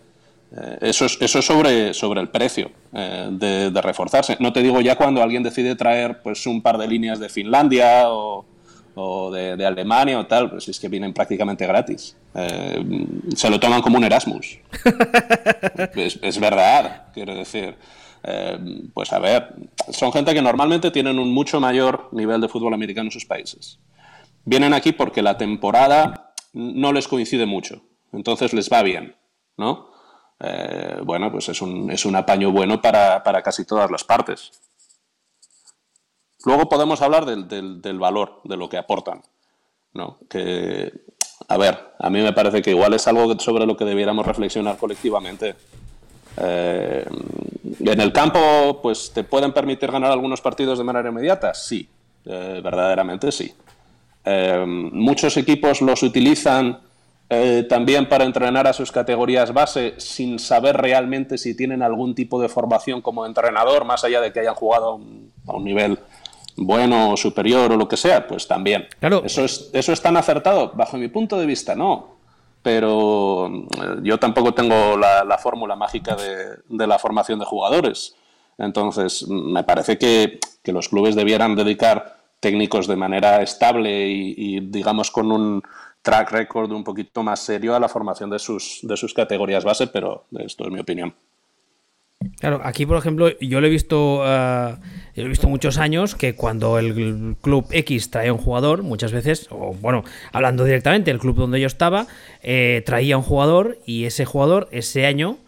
Eh, eso es, eso sobre, sobre el precio eh, de, reforzarse. No te digo ya cuando alguien decide traer pues, un par de líneas de Finlandia o, de, Alemania o tal, pues es que vienen prácticamente gratis. Eh, se lo toman como un Erasmus. *laughs* es, verdad, quiero decir. pues a ver, son gente que normalmente tienen un mucho mayor nivel de fútbol americano en sus países. Vienen aquí porque la temporada no les coincide mucho, entonces les va bien, ¿no? Eh, bueno, pues es un, es un apaño bueno para, casi todas las partes. Luego podemos hablar del, del, valor, de lo que aportan. ¿no? Que, a ver, a mí me parece que igual es algo sobre lo que debiéramos reflexionar colectivamente. Eh, en el campo, pues te pueden permitir ganar algunos partidos de manera inmediata, sí, eh, verdaderamente sí. muchos equipos los utilizan eh, también para entrenar a sus categorías base sin saber realmente si tienen algún tipo de formación como entrenador, más allá de que hayan jugado a un, nivel bueno o superior o lo que sea, pues también. Claro. Eso, es, eso es tan acertado, bajo mi punto de vista, no. Pero eh, yo tampoco tengo la, fórmula mágica de, la formación de jugadores. Entonces, me parece que, los clubes debieran dedicar técnicos de manera estable y digamos, con un, track record un poquito más serio a la formación de sus, de sus categorías base, pero esto es mi opinión. Claro, aquí por ejemplo yo lo he visto, uh, he visto muchos años que cuando el club X traía un jugador, muchas veces, o bueno, hablando directamente, el club donde yo estaba, eh, traía un jugador y ese jugador ese año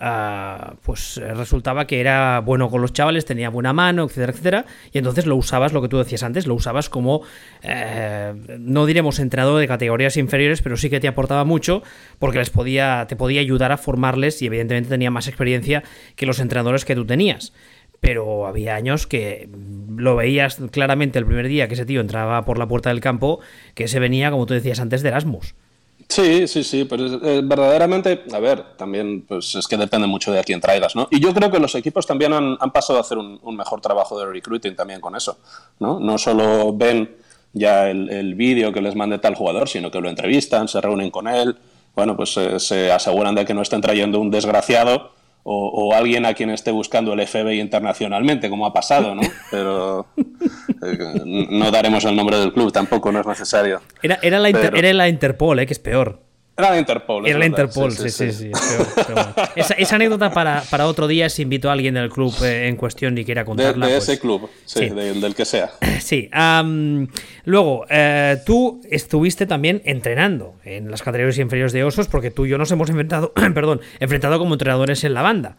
Ah, pues eh, resultaba que era bueno con los chavales, tenía buena mano, etcétera, etcétera, y entonces lo usabas, lo que tú decías antes, lo usabas como, eh, no diremos entrenador de categorías inferiores, pero sí que te aportaba mucho porque les podía, te podía ayudar a formarles y evidentemente tenía más experiencia que los entrenadores que tú tenías. Pero había años que lo veías claramente el primer día que ese tío entraba por la puerta del campo, que se venía, como tú decías antes, de Erasmus. Sí, sí, sí, pero eh, verdaderamente, a ver, también pues es que depende mucho de a quién traigas, ¿no? Y yo creo que los equipos también han, pasado a hacer un, mejor trabajo de recruiting también con eso, ¿no? No solo ven ya el, vídeo que les mande tal jugador, sino que lo entrevistan, se reúnen con él, bueno, pues eh, se aseguran de que no estén trayendo un desgraciado o, alguien a quien esté buscando el FBI internacionalmente, como ha pasado, ¿no? *laughs* Pero eh, *laughs* no daremos el nombre del club, tampoco no es necesario. Era, era, la, era la Interpol, ¿eh? que es peor. Era la Interpol. Era la Interpol, sí, sí, sí. esa, anécdota para, para, otro día, si invito a alguien del club eh, en cuestión y quiera contarla. De, ese pues club, sí, del que sea. *clears throat* Sí. luego, eh, tú estuviste también entrenando en las categorías inferiores de Osos, porque tú y yo nos hemos enfrentado, *clears throat* perdón, enfrentado como entrenadores en la banda.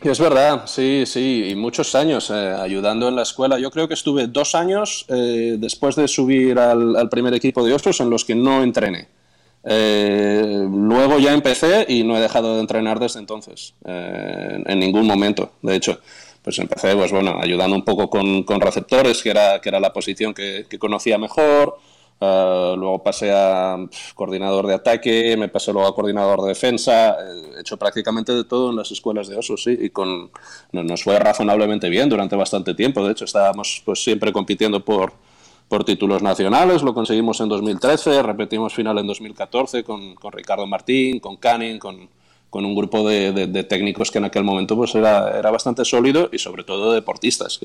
Es verdad, sí, sí, y muchos años eh, ayudando en la escuela. Yo creo que estuve dos años después de subir al, al primer equipo de Osos en los que no entrené. Eh, luego ya empecé y no he dejado de entrenar desde entonces, eh, en ningún momento. De hecho, pues empecé pues bueno, ayudando un poco con, receptores, que era, que era la posición que, conocía mejor. Eh, luego pasé a coordinador de ataque, me pasé luego a coordinador de defensa. He hecho prácticamente de todo en las escuelas de osos, sí, y con, nos fue razonablemente bien durante bastante tiempo. De hecho, estábamos pues siempre compitiendo por, por títulos nacionales, lo conseguimos en 2013, repetimos final en 2014 con, con Ricardo Martín, con Canning, con, con un grupo de, de, técnicos que en aquel momento pues era, era, bastante sólido y sobre todo deportistas,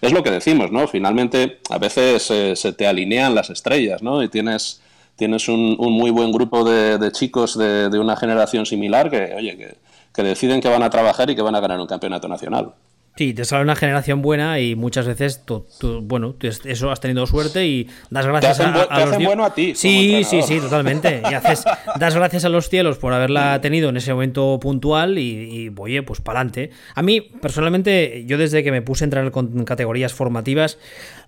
es lo que decimos, ¿no? Finalmente a veces se te alinean las estrellas, ¿no? Y tienes, tienes un, muy buen grupo de, chicos de, una generación similar que, oye, que, que deciden que van a trabajar y que van a ganar un campeonato nacional. Sí, te sale una generación buena y muchas veces, tú, bueno, eso has tenido suerte y das gracias a, a, los bueno a ti. Sí, sí, sí, totalmente. Y haces, das gracias a los cielos por haberla tenido en ese momento puntual y, oye, pues para adelante. A mí, personalmente, yo desde que me puse a entrar con categorías formativas,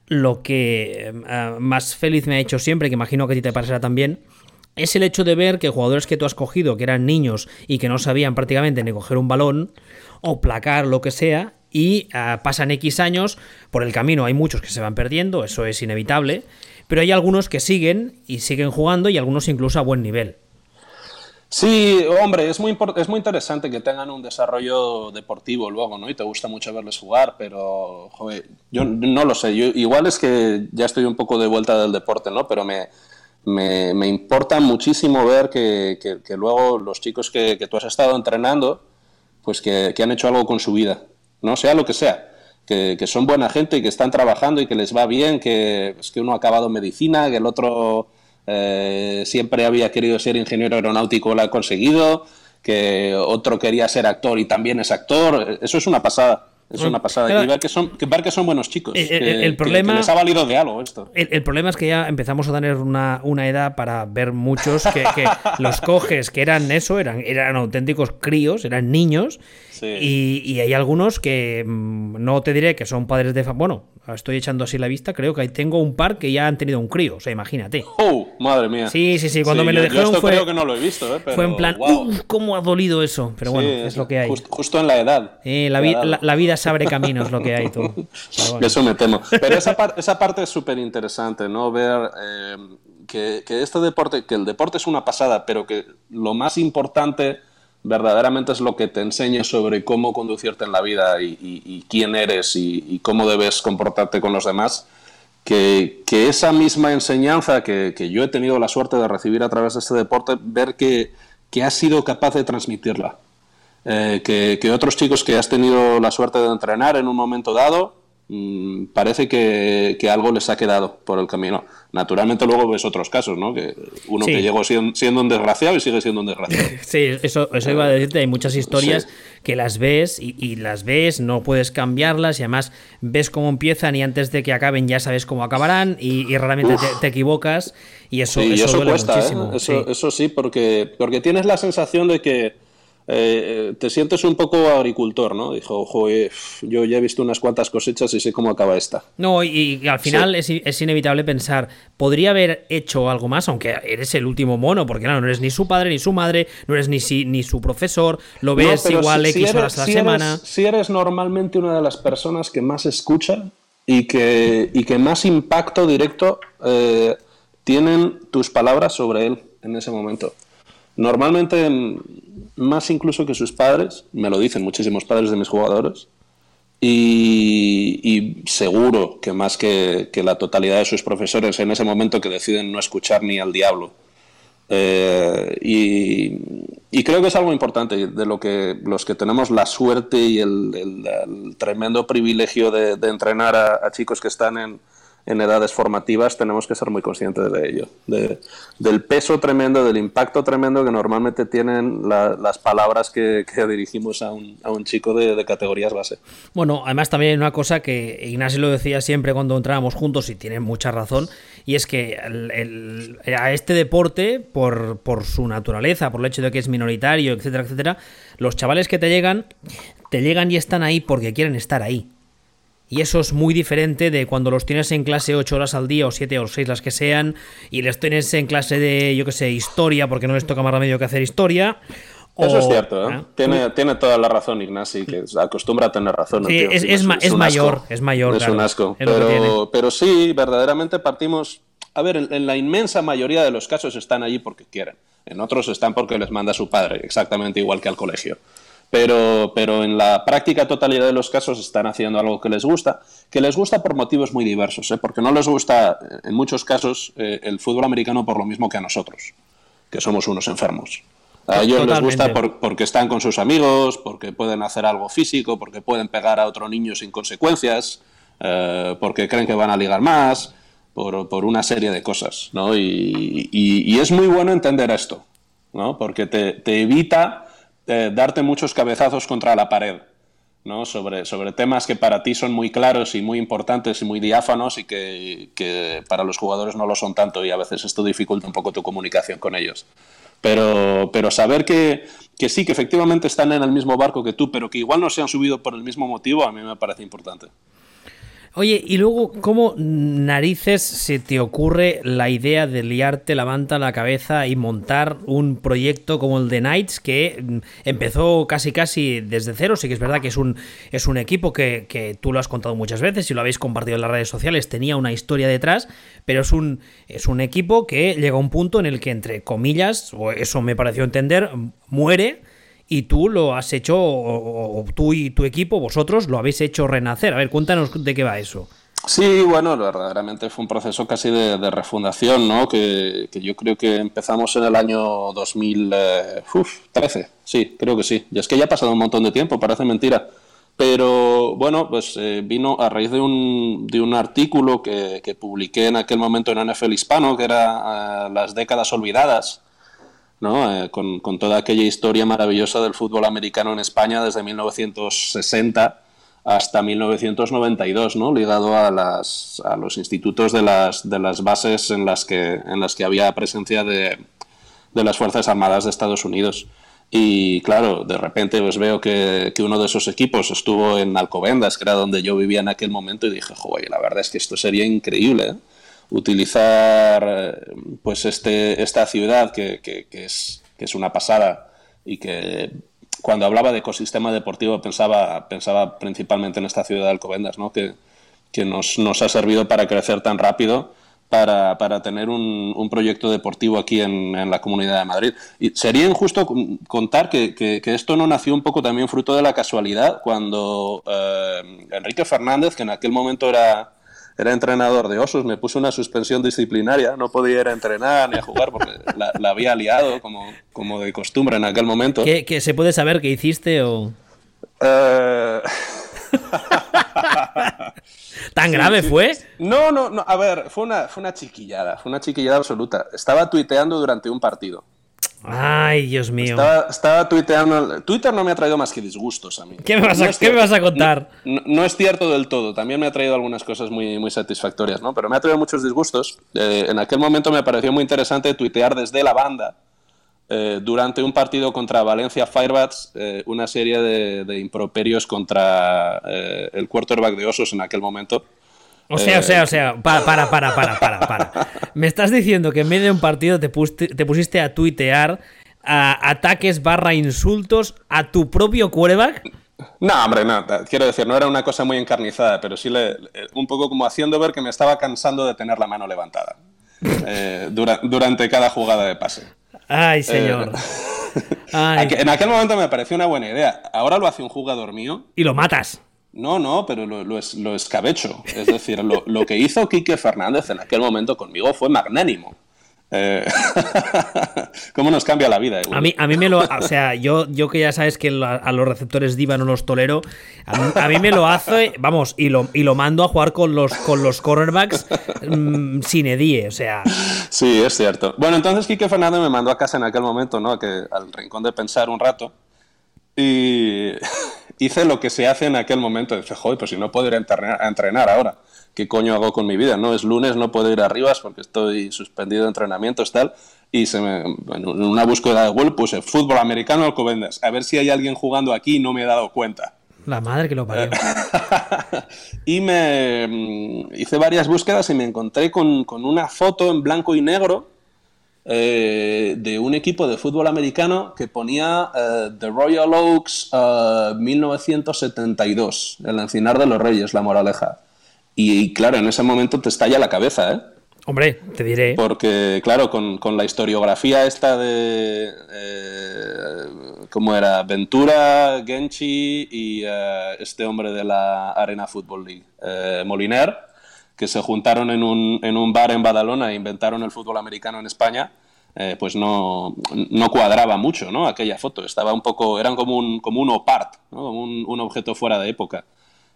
lo que eh, más feliz me ha hecho siempre, que imagino que a ti te parecerá también, es el hecho de ver que jugadores que tú has cogido, que eran niños y que no sabían prácticamente ni coger un balón o placar, lo que sea, y ah, pasan X años, por el camino hay muchos que se van perdiendo, eso es inevitable, pero hay algunos que siguen y siguen jugando y algunos incluso a buen nivel. Sí, hombre, es muy, es muy interesante que tengan un desarrollo deportivo luego, ¿no? Y te gusta mucho verles jugar, pero, joder, yo no lo sé. Yo, igual es que ya estoy un poco de vuelta del deporte, ¿no? Pero me, me, importa muchísimo ver que, que, luego los chicos que, que, tú has estado entrenando, pues que, han hecho algo con su vida no sea lo que sea, que, son buena gente y que están trabajando y que les va bien, que, que uno ha acabado medicina, que el otro eh, siempre había querido ser ingeniero aeronáutico lo ha conseguido, que otro quería ser actor y también es actor. Eso es una pasada. Es una pasada. y ver que, son, que son buenos chicos. El, problema, les ha valido de algo esto. El, problema es que ya empezamos a tener una, una edad para ver muchos que, *laughs* los coges que eran eso, eran, eran auténticos críos, eran niños. Y, hay algunos que mm, no te diré que son padres de... Bueno, estoy echando así la vista, creo que ahí tengo un par que ya han tenido un crío, o sea, imagínate. ¡Oh, madre mía! Sí, sí, sí, cuando me lo dejaron fue... creo que no lo he visto, ¿eh? fue en plan, ¿cómo ha dolido eso? Pero bueno, es lo que hay. justo en la edad. la, la, vida se abre caminos, lo que hay, tú. *laughs* Eso me temo. Pero esa, esa parte es súper interesante, ¿no? Ver... Eh, que, que este deporte, que el deporte es una pasada, pero que lo más importante verdaderamente es lo que te enseña sobre cómo conducirte en la vida y, quién eres y, cómo debes comportarte con los demás, que, esa misma enseñanza que, yo he tenido la suerte de recibir a través de este deporte, ver que, que has sido capaz de transmitirla. Eh, que, otros chicos que has tenido la suerte de entrenar en un momento dado, Mm, parece que, algo les ha quedado por el camino. Naturalmente luego ves otros casos, ¿no? Que uno que llegó siendo, un desgraciado y sigue siendo un desgraciado. *laughs* Sí, eso, eso iba a decirte, hay muchas historias que las ves y, las ves, no puedes cambiarlas y además ves cómo empiezan y antes de que acaben ya sabes cómo acabarán y, raramente te, equivocas y eso, eso, cuesta, ¿eh? Eso, eso sí, porque, porque tienes la sensación de que eh, te sientes un poco agricultor, ¿no? Dijo, joder, yo ya he visto unas cuantas cosechas y sé cómo acaba esta. No, y, al final es, inevitable pensar, podría haber hecho algo más, aunque eres el último mono, porque no eres ni su padre ni su madre, no eres ni, ni su profesor, lo ves igual X horas a la semana. si eres normalmente una de las personas que más escucha y que, y que más impacto directo eh, tienen tus palabras sobre él en ese momento. Normalmente, más incluso que sus padres, me lo dicen muchísimos padres de mis jugadores, y, seguro que más que, la totalidad de sus profesores en ese momento que deciden no escuchar ni al diablo. Eh, y, creo que es algo importante de lo que los que tenemos la suerte y el, tremendo privilegio de, entrenar a, chicos que están en, en edades formativas tenemos que ser muy conscientes de ello, del peso tremendo, del impacto tremendo que normalmente tienen las palabras que, dirigimos a un, a un chico de, categorías base. Bueno, además también hay una cosa que Ignacio lo decía siempre cuando entrábamos juntos y tiene mucha razón, y es que a este deporte, por, por su naturaleza, por el hecho de que es minoritario, etcétera, etcétera, los chavales que te llegan, te llegan y están ahí porque quieren estar ahí. Y eso es muy diferente de cuando los tienes en clase 8 horas al día o 7 o 6 las que sean y les tienes en clase de, yo que sé, historia porque no les toca más remedio que hacer historia. Eso es cierto, ¿eh? tiene, tiene, toda la razón Ignasi, que acostumbra a tener razón. Sí, es, es, mayor, es mayor. Es un asco. pero, pero sí, verdaderamente partimos... A ver, en, la inmensa mayoría de los casos están allí porque quieren. En otros están porque les manda su padre, exactamente igual que al colegio pero, pero en la práctica totalidad de los casos están haciendo algo que les gusta, que les gusta por motivos muy diversos, ¿eh? porque no les gusta eh, en muchos casos eh, el fútbol americano por lo mismo que a nosotros, que somos unos enfermos. A ellos les gusta porque están con sus amigos, porque pueden hacer algo físico, porque pueden pegar a otro niño sin consecuencias, porque creen que van a ligar más, por, por una serie de cosas. ¿no? Y, y, es muy bueno entender esto, ¿no? porque te, te evita eh, darte muchos cabezazos contra la pared, ¿no? Sobre, sobre temas que para ti son muy claros y muy importantes y muy diáfanos y que, para los jugadores no lo son tanto y a veces esto dificulta un poco tu comunicación con ellos. Pero, pero saber que, que sí, que efectivamente están en el mismo barco que tú, pero que igual no se han subido por el mismo motivo, a mí me parece importante. Oye, y luego, ¿cómo narices se te ocurre la idea de liarte la manta a la cabeza y montar un proyecto como el de Knights que mm, empezó casi casi desde cero? Sí que es verdad que es un, es un equipo que, que tú lo has contado muchas veces y lo habéis compartido en las redes sociales, tenía una historia detrás, pero es un, es un equipo que llega a un punto en el que, entre comillas, o eso me pareció entender, muere y tú lo has hecho, o, tú y tu equipo, vosotros lo habéis hecho renacer. A ver, cuéntanos de qué va eso. Sí, bueno, verdaderamente fue un proceso casi de, refundación, ¿no? Que, yo creo que empezamos en el año 2013, eh, sí, creo que sí. Y es que ya ha pasado un montón de tiempo, parece mentira. Pero bueno, pues eh, vino a raíz de un, de un artículo que, que, publiqué en aquel momento en NFL Hispano, que era eh, Las décadas olvidadas, ¿no? Eh, con, toda aquella historia maravillosa del fútbol americano en España desde 1960 hasta 1992, ¿no? ligado a, los institutos de las, bases en las que, había presencia de, las Fuerzas Armadas de Estados Unidos. Y claro, de repente pues veo que, que, uno de esos equipos estuvo en Alcobendas, que era donde yo vivía en aquel momento, y dije, joder, la verdad es que esto sería increíble. ¿eh? Utilizar pues este, esta ciudad que, que, que, es, que es una pasada y que cuando hablaba de ecosistema deportivo pensaba, pensaba principalmente en esta ciudad de Alcobendas, ¿no? que, que nos, nos, ha servido para crecer tan rápido, para, para tener un, un, proyecto deportivo aquí en, en, la Comunidad de Madrid. Y sería injusto contar que, que, que, esto no nació un poco también fruto de la casualidad, cuando eh, Enrique Fernández, que en aquel momento era era entrenador de osos, me puso una suspensión disciplinaria, no podía ir a entrenar ni a jugar porque la, la había liado como, como, de costumbre en aquel momento. ¿Qué, qué se puede saber qué hiciste o...? Uh... *laughs* ¿Tan sí, grave sí. fue? No, no, no, a ver, fue una, fue una chiquillada, fue una chiquillada absoluta. Estaba tuiteando durante un partido. Ay, Dios mío. Estaba, estaba, tuiteando. Twitter no me ha traído más que disgustos a mí. ¿Qué me vas a, no ¿qué me vas a contar? No, es cierto del todo. También me ha traído algunas cosas muy, muy satisfactorias, ¿no? Pero me ha traído muchos disgustos. Eh, en aquel momento me pareció muy interesante tuitear desde la banda. Eh, durante un partido contra Valencia Firebats, eh, una serie de, de improperios contra el quarterback de Osos en aquel momento. O sea, o sea, o sea, para, para, para, para, para, para. Me estás diciendo que en medio de un partido te, puste, te pusiste a tuitear a ataques barra insultos a tu propio quarterback. No, hombre, no. Quiero decir, no era una cosa muy encarnizada, pero sí le, un poco como haciendo ver que me estaba cansando de tener la mano levantada eh, dura, durante cada jugada de pase. Ay, señor. Eh, *laughs* Ay. En aquel momento me pareció una buena idea. Ahora lo hace un jugador mío. Y lo matas. No, no, pero lo, lo, lo escabecho. Es decir, lo, lo, que hizo Quique Fernández en aquel momento conmigo fue magnánimo. Eh, *laughs* ¿Cómo nos cambia la vida? A mí, a mí me lo. O sea, yo, yo que ya sabes que a los receptores Diva no los tolero, a mí, a mí, me lo hace, vamos, y lo, y lo mando a jugar con los, con los cornerbacks mmm, sin edie, o sea. Sí, es cierto. Bueno, entonces Quique Fernández me mandó a casa en aquel momento, ¿no? Que, al rincón de pensar un rato. Y *laughs* hice lo que se hace en aquel momento. Dije, joder, pues si no puedo ir a entrenar, a entrenar ahora, ¿qué coño hago con mi vida? No es lunes, no puedo ir arriba porque estoy suspendido de entrenamientos, tal. Y se me, en una búsqueda de Google puse fútbol americano Alcobendas. A ver si hay alguien jugando aquí y no me he dado cuenta. La madre que lo parió. *laughs* y me mm, hice varias búsquedas y me encontré con, con una foto en blanco y negro eh, de un equipo de fútbol americano que ponía eh, The Royal Oaks uh, 1972, el Encinar de los Reyes, la moraleja. Y, y, claro, en ese momento te estalla la cabeza, ¿eh? Hombre, te diré. Porque, claro, con, con la historiografía esta de. Eh, ¿Cómo era? Ventura, Genchi y eh, este hombre de la Arena Football League, eh, Moliner que se juntaron en un, en un, bar en Badalona e inventaron el fútbol americano en España, eh, pues no, no, cuadraba mucho, ¿no? Aquella foto. Estaba un poco, eran como un, como un opart, un, un objeto fuera de época.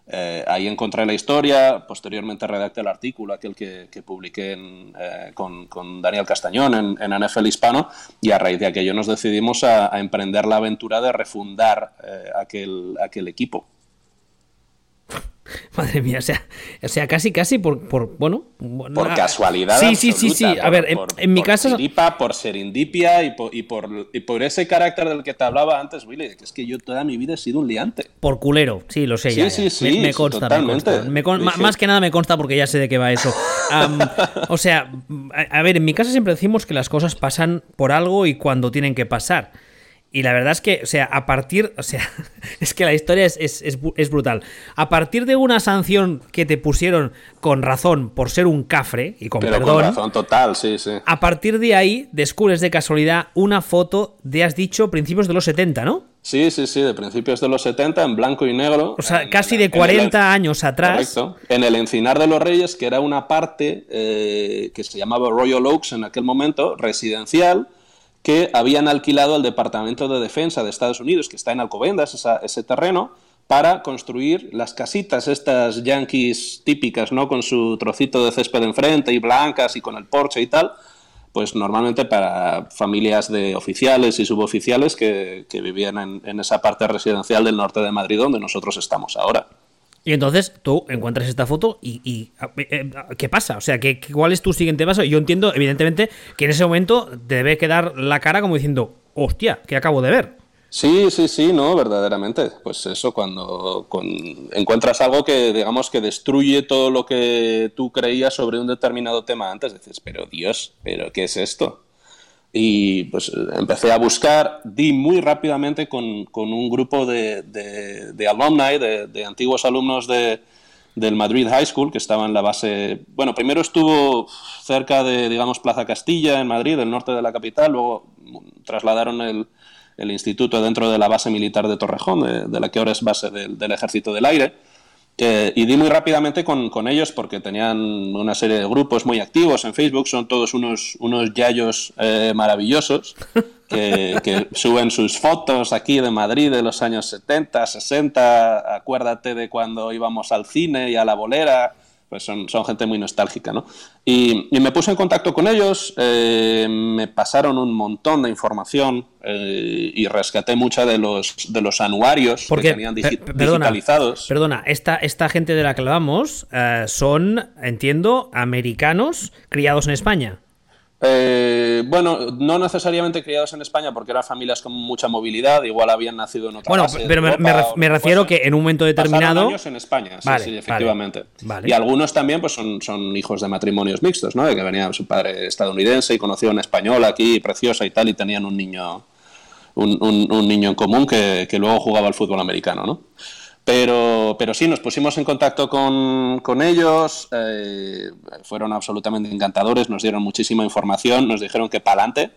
Eh, ahí encontré la historia, posteriormente redacté el artículo, aquel que, que publiqué eh, con, con, Daniel Castañón en, en, NFL Hispano, y a raíz de aquello nos decidimos a, a emprender la aventura de refundar eh, aquel, aquel equipo. *laughs* Madre mía, o sea, o sea casi, casi por, por bueno... Por casualidad Sí, sí, sí, sí. A por, ver, en, por, en mi por caso... Por serendipia y por, y, por, y por ese carácter del que te hablaba antes, Willy, que es que yo toda mi vida he sido un liante. Por culero, sí, lo sé sí, ya. Sí, ya. sí, me, me, consta, totalmente. me consta. Me con, más que nada me consta porque ya sé de qué va eso. Um, *laughs* o sea, a, a ver, en mi casa siempre decimos que las cosas pasan por algo y cuando tienen que pasar. Y la verdad es que, o sea, a partir, o sea, *laughs* es que la historia es, es, es, es, brutal. A partir de una sanción que te pusieron con razón por ser un cafre, y con Pero perdón. Con razón total, sí, sí. A partir de ahí descubres de casualidad una foto de, has dicho, principios de los 70, ¿no? Sí, sí, sí, de principios de los 70, en blanco y negro. O sea, en, casi de 40 el, años atrás. Correcto. En el Encinar de los Reyes, que era una parte eh, que se llamaba Royal Oaks en aquel momento, residencial que habían alquilado al Departamento de Defensa de Estados Unidos, que está en Alcobendas, ese terreno, para construir las casitas estas yankees típicas, ¿no? Con su trocito de césped enfrente y blancas y con el porche y tal, pues normalmente para familias de oficiales y suboficiales que, vivían en, esa parte residencial del norte de Madrid donde nosotros estamos ahora. Y entonces tú encuentras esta foto y, eh, eh, ¿qué pasa? O sea, ¿qué, ¿cuál es tu siguiente paso? Yo entiendo, evidentemente, que en ese momento te debe quedar la cara como diciendo, hostia, ¿qué acabo de ver? Sí, sí, sí, no, verdaderamente. Pues eso, cuando, encuentras algo que, digamos, que destruye todo lo que tú creías sobre un determinado tema antes, dices, pero Dios, ¿pero qué es esto? Y pues empecé a buscar, di muy rápidamente con, un grupo de, de, alumni, de, antiguos alumnos de, del Madrid High School, que estaba en la base, bueno, primero estuvo cerca de, digamos, Plaza Castilla, en Madrid, el norte de la capital, luego trasladaron el, el instituto dentro de la base militar de Torrejón, de, la que ahora es base del Ejército del Aire y di muy rápidamente con, con, ellos porque tenían una serie de grupos muy activos en Facebook, son todos unos, unos yayos eh, maravillosos *laughs* que, que, suben sus fotos aquí de Madrid de los años 70, 60, acuérdate de cuando íbamos al cine y a la bolera, pues son, son gente muy nostálgica, ¿no? Y, me puse en contacto con ellos, eh, me pasaron un montón de información eh, y rescaté mucha de los, de los anuarios que tenían digitalizados. Perdona, esta, esta gente de la que hablamos eh, son, entiendo, americanos criados en España. Eh, bueno, no necesariamente criados en España porque eran familias con mucha movilidad, igual habían nacido en otra Bueno, pero me, refiero que en un momento determinado. años en España, sí, sí efectivamente. Y algunos también pues son, son hijos de matrimonios mixtos, ¿no? De que venía su padre estadounidense y conoció una española aquí, preciosa y tal, y tenían un niño, un, un, niño en común que, que luego jugaba al fútbol americano, ¿no? Pero, pero sí, nos pusimos en contacto con, con ellos, eh, fueron absolutamente encantadores, nos dieron muchísima información, nos dijeron que para adelante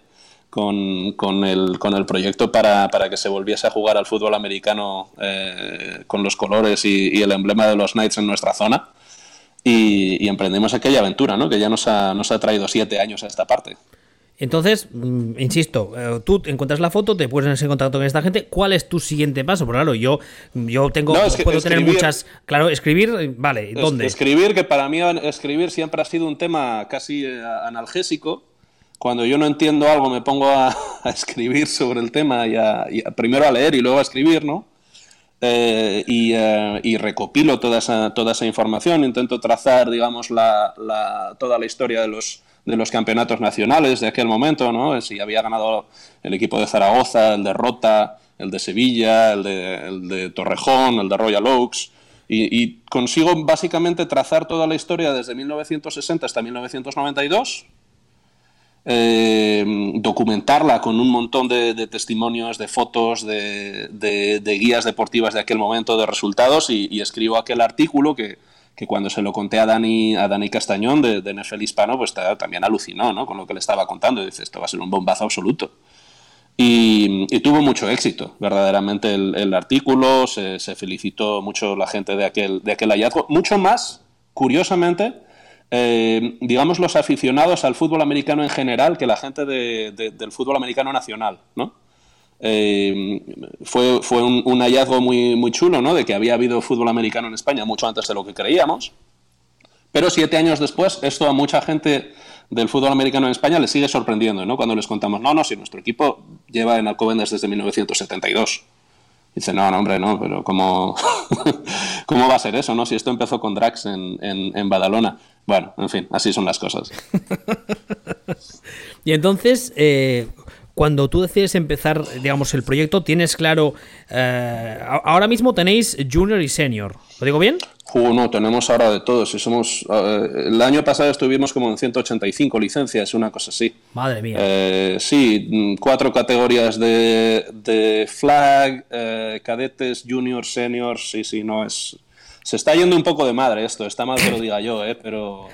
con, con, el, con el proyecto para, para, que se volviese a jugar al fútbol americano eh, con los colores y, el emblema de los Knights en nuestra zona. Y, y emprendimos aquella aventura, ¿no? que ya nos ha, nos ha traído siete años a esta parte. Entonces, mm, insisto, eh, tú encuentras la foto, te pones en contacto con esta gente. ¿Cuál es tu siguiente paso? Porque claro, yo, yo tengo, puedo tener muchas. Claro, escribir, vale, ¿dónde? escribir, que para mí escribir siempre ha sido un tema casi eh, analgésico. Cuando yo no entiendo algo, me pongo a, *laughs* escribir sobre el tema y, a, primero a leer y luego a escribir, ¿no? Eh, y, recopilo toda esa, toda esa información, intento trazar, digamos, la, toda la historia de los de los campeonatos nacionales de aquel momento, ¿no? Si había ganado el equipo de Zaragoza, el de Rota, el de Sevilla, el de, Torrejón, el de Royal Oaks. Y, consigo básicamente trazar toda la historia desde 1960 hasta 1992, eh, documentarla con un montón de, testimonios, de fotos, de, guías deportivas de aquel momento, de resultados, y escribo aquel artículo que, que cuando se lo conté a Dani, a Dani Castañón de, de NFL Hispano, pues también alucinó ¿no? con lo que le estaba contando. Y dice, esto va a ser un bombazo absoluto. Y, tuvo mucho éxito, verdaderamente, el, artículo. Se, felicitó mucho la gente de aquel, de aquel hallazgo. Mucho más, curiosamente, eh, digamos, los aficionados al fútbol americano en general que la gente del fútbol americano nacional, ¿no? Eh, fue, fue un, hallazgo muy, muy chulo, ¿no? De que había habido fútbol americano en España mucho antes de lo que creíamos. Pero siete años después, esto a mucha gente del fútbol americano en España le sigue sorprendiendo, ¿no? Cuando les contamos, no, no, si nuestro equipo lleva en Alcobendas desde 1972. Dice, no, no, hombre, no, pero ¿cómo, *laughs* ¿cómo va a ser eso, no? Si esto empezó con Drax en, en Badalona. Bueno, en fin, así son las cosas. *laughs* y entonces, eh, cuando tú decides empezar, digamos, el proyecto, tienes claro, eh, ahora mismo tenéis junior y senior, ¿lo digo bien? Uh, no, tenemos ahora de todos. somos, eh, el año pasado estuvimos como en 185 licencias, una cosa así. Madre mía. Eh, sí, mm, cuatro categorías de, de flag, cadetes, junior, senior, sí, sí, no es se está yendo un poco de madre esto, está mal que lo diga yo, ¿eh? pero...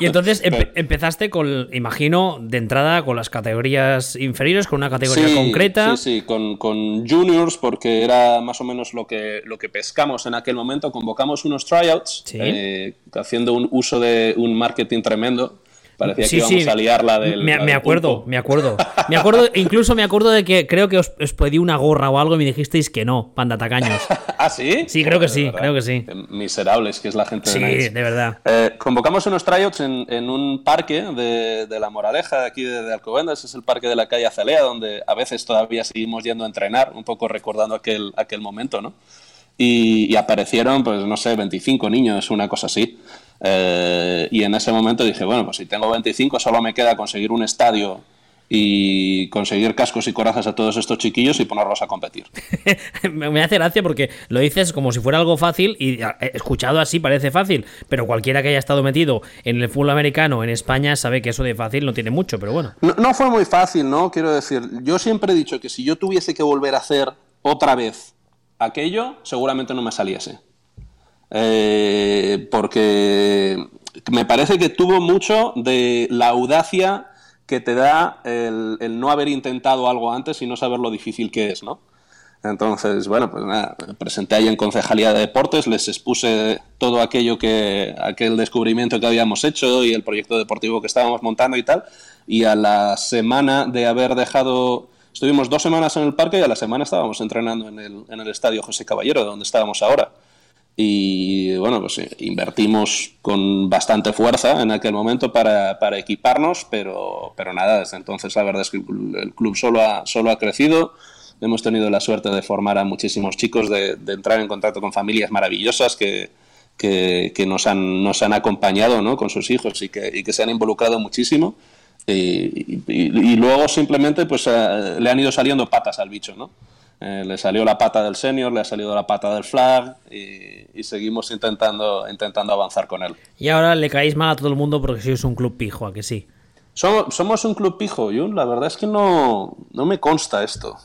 Y entonces *laughs* empezaste con, imagino, de entrada con las categorías inferiores, con una categoría concreta. Sí, sí, con, con, juniors, porque era más o menos lo que, lo que pescamos en aquel momento. Convocamos unos tryouts, eh, haciendo un uso de un marketing tremendo Parecía que íbamos a liarla del. Me, me acuerdo, me acuerdo. Me *laughs* acuerdo, incluso me acuerdo de que creo que os, pedí una gorra o algo y me dijisteis que no, panda tacaños. *laughs* ¿Ah, sí? Sí, creo que sí, creo que sí. Miserables, que es la gente de Sí, de verdad. Eh, convocamos unos tryouts en, en un parque de, de, La Moraleja, aquí de, de, Alcobendas, es el parque de la calle Azalea, donde a veces todavía seguimos yendo a entrenar, un poco recordando aquel, aquel momento, ¿no? y, aparecieron, pues no sé, 25 niños, una cosa así. Eh, y en ese momento dije, bueno, pues si tengo 25 solo me queda conseguir un estadio y conseguir cascos y corazas a todos estos chiquillos y ponerlos a competir. *laughs* me hace gracia porque lo dices como si fuera algo fácil y escuchado así parece fácil, pero cualquiera que haya estado metido en el fútbol americano en España sabe que eso de fácil no tiene mucho, pero bueno. No, no fue muy fácil, ¿no? Quiero decir, yo siempre he dicho que si yo tuviese que volver a hacer otra vez aquello, seguramente no me saliese. Eh, porque me parece que tuvo mucho de la audacia que te da el, no haber intentado algo antes y no saber lo difícil que es, ¿no? Entonces, bueno, pues nada, me presenté ahí en Concejalía de Deportes, les expuse todo aquello que, aquel descubrimiento que habíamos hecho y el proyecto deportivo que estábamos montando y tal, y a la semana de haber dejado, estuvimos dos semanas en el parque y a la semana estábamos entrenando en el, en el estadio José Caballero, donde estábamos ahora. Y bueno, pues eh, invertimos con bastante fuerza en aquel momento para, para, equiparnos, pero, pero nada, desde entonces la verdad es que el club solo ha, solo ha crecido. Hemos tenido la suerte de formar a muchísimos chicos, de, de entrar en contacto con familias maravillosas que, que, que, nos, han, nos han acompañado ¿no? con sus hijos y que, y que se han involucrado muchísimo. Y, y, luego simplemente pues eh, le han ido saliendo patas al bicho, ¿no? Eh, le salió la pata del senior, le ha salido la pata del flag y, seguimos intentando, intentando avanzar con él. Y ahora le caéis mal a todo el mundo porque sois un club pijo, ¿a que sí? Somos, somos un club pijo, Jun. La verdad es que no, no me consta esto.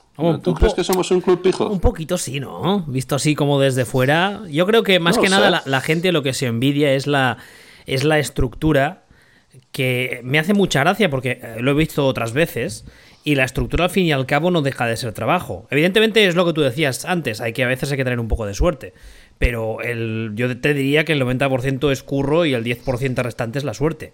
¿Tú crees que somos un club pijo? Un poquito sí, ¿no? Visto así como desde fuera. Yo creo que más que nada la, la, gente lo que se envidia es la, es la estructura que me hace mucha gracia porque eh, lo he visto otras veces y la estructura al fin y al cabo no deja de ser trabajo. Evidentemente es lo que tú decías antes, hay que a veces hay que tener un poco de suerte, pero el, yo te diría que el 90% es curro y el 10% restante es la suerte.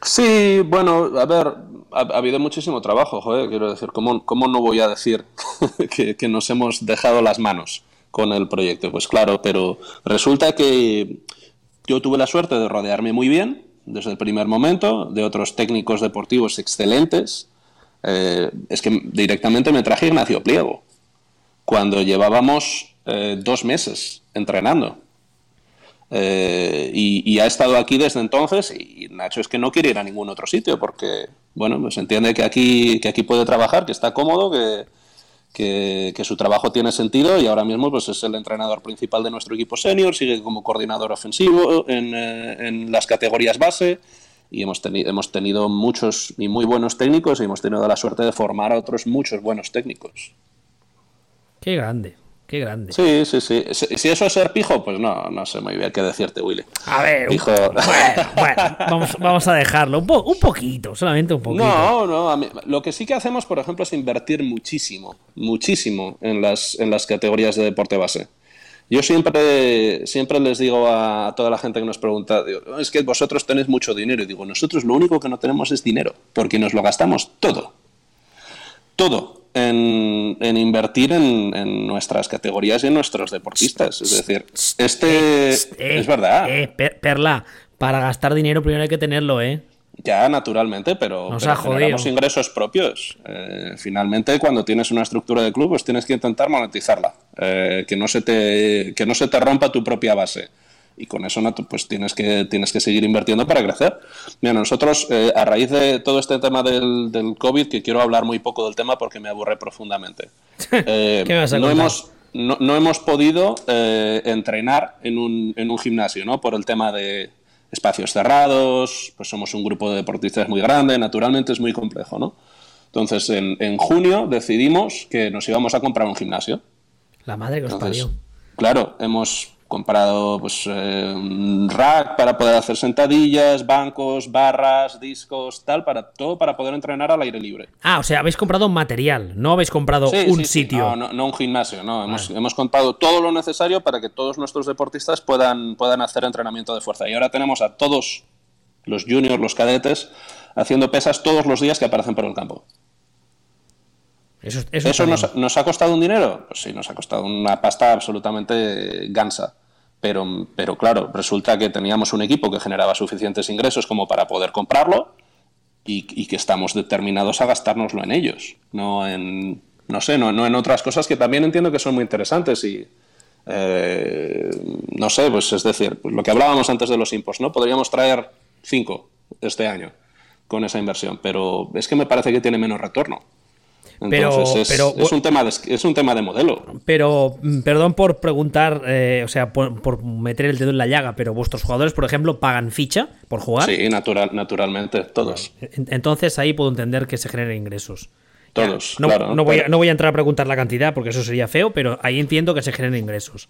Sí, bueno, a ver, ha, habido muchísimo trabajo, joder, quiero decir, ¿cómo, cómo no voy a decir *laughs* que, que nos hemos dejado las manos con el proyecto? Pues claro, pero resulta que yo tuve la suerte de rodearme muy bien desde el primer momento, de otros técnicos deportivos excelentes, eh, es que directamente me traje Ignacio Pliego, cuando llevábamos eh, dos meses entrenando. Eh, y, ha estado aquí desde entonces y Nacho es que no quiere ir a ningún otro sitio porque, bueno, pues entiende que aquí, que aquí puede trabajar, que está cómodo, que, que, su trabajo tiene sentido y ahora mismo pues es el entrenador principal de nuestro equipo senior, sigue como coordinador ofensivo en, en las categorías base y hemos, tenido hemos tenido muchos y muy buenos técnicos y hemos tenido la suerte de formar a otros muchos buenos técnicos. Qué grande, qué grande. Sí, sí, sí. Si, eso es ser pijo, pues no, no sé muy bien qué decirte, Willy. A ver, pijo... bueno, bueno vamos, vamos, a dejarlo. Un, un, poquito, solamente un poquito. No, no. lo que sí que hacemos, por ejemplo, es invertir muchísimo, muchísimo en las, en las categorías de deporte base. Yo siempre, siempre les digo a toda la gente que nos pregunta, es que vosotros tenéis mucho dinero. Y digo, nosotros lo único que no tenemos es dinero, porque nos lo gastamos todo. Todo en, invertir en, nuestras categorías y en nuestros deportistas. Es decir, este es verdad. Eh, Perla, para gastar dinero primero hay que tenerlo, ¿eh? Ya, naturalmente, pero, tenemos ingresos propios. Eh, finalmente, cuando tienes una estructura de club, pues tienes que intentar monetizarla, eh, que, no se te, que no se te rompa tu propia base. Y con eso pues tienes que, tienes que seguir invirtiendo para crecer. Mira, nosotros, eh, a raíz de todo este tema del, del, COVID, que quiero hablar muy poco del tema porque me aburre profundamente, *laughs* no, hemos, no, no, hemos podido entrenar en un, en un gimnasio, ¿no? Por el tema de, espacios cerrados, pues somos un grupo de deportistas muy grande, naturalmente es muy complejo, ¿no? Entonces, en, en junio decidimos que nos íbamos a comprar un gimnasio. La madre que os parió. Claro, hemos comprado pues, eh, un rack para poder hacer sentadillas, bancos, barras, discos, tal, para todo para poder entrenar al aire libre. Ah, o sea, habéis comprado material, no habéis comprado un sitio. No, no, un gimnasio, no. Hemos, hemos, comprado todo lo necesario para que todos nuestros deportistas puedan, puedan hacer entrenamiento de fuerza. Y ahora tenemos a todos los juniors, los cadetes, haciendo pesas todos los días que aparecen por el campo. Eso, nos, ha costado un dinero? Pues sí, nos ha costado una pasta absolutamente gansa. Pero, pero claro, resulta que teníamos un equipo que generaba suficientes ingresos como para poder comprarlo y, que estamos determinados a gastárnoslo en ellos, no en, no sé, no, en otras cosas que también entiendo que son muy interesantes y eh, no sé, pues es decir, lo que hablábamos antes de los impos, ¿no? Podríamos traer cinco este año con esa inversión, pero es que me parece que tiene menos retorno. Entonces, pero, es, un tema de, es un tema de modelo. Pero, mm, perdón por preguntar, eh, o sea, por, meter el dedo en la llaga, pero vuestros jugadores, por ejemplo, pagan ficha por jugar. Sí, natural, naturalmente, todos. Entonces ahí puedo entender que se generen ingresos. Todos, no, claro. No voy, a, no voy a entrar a preguntar la cantidad porque eso sería feo, pero ahí entiendo que se generen ingresos.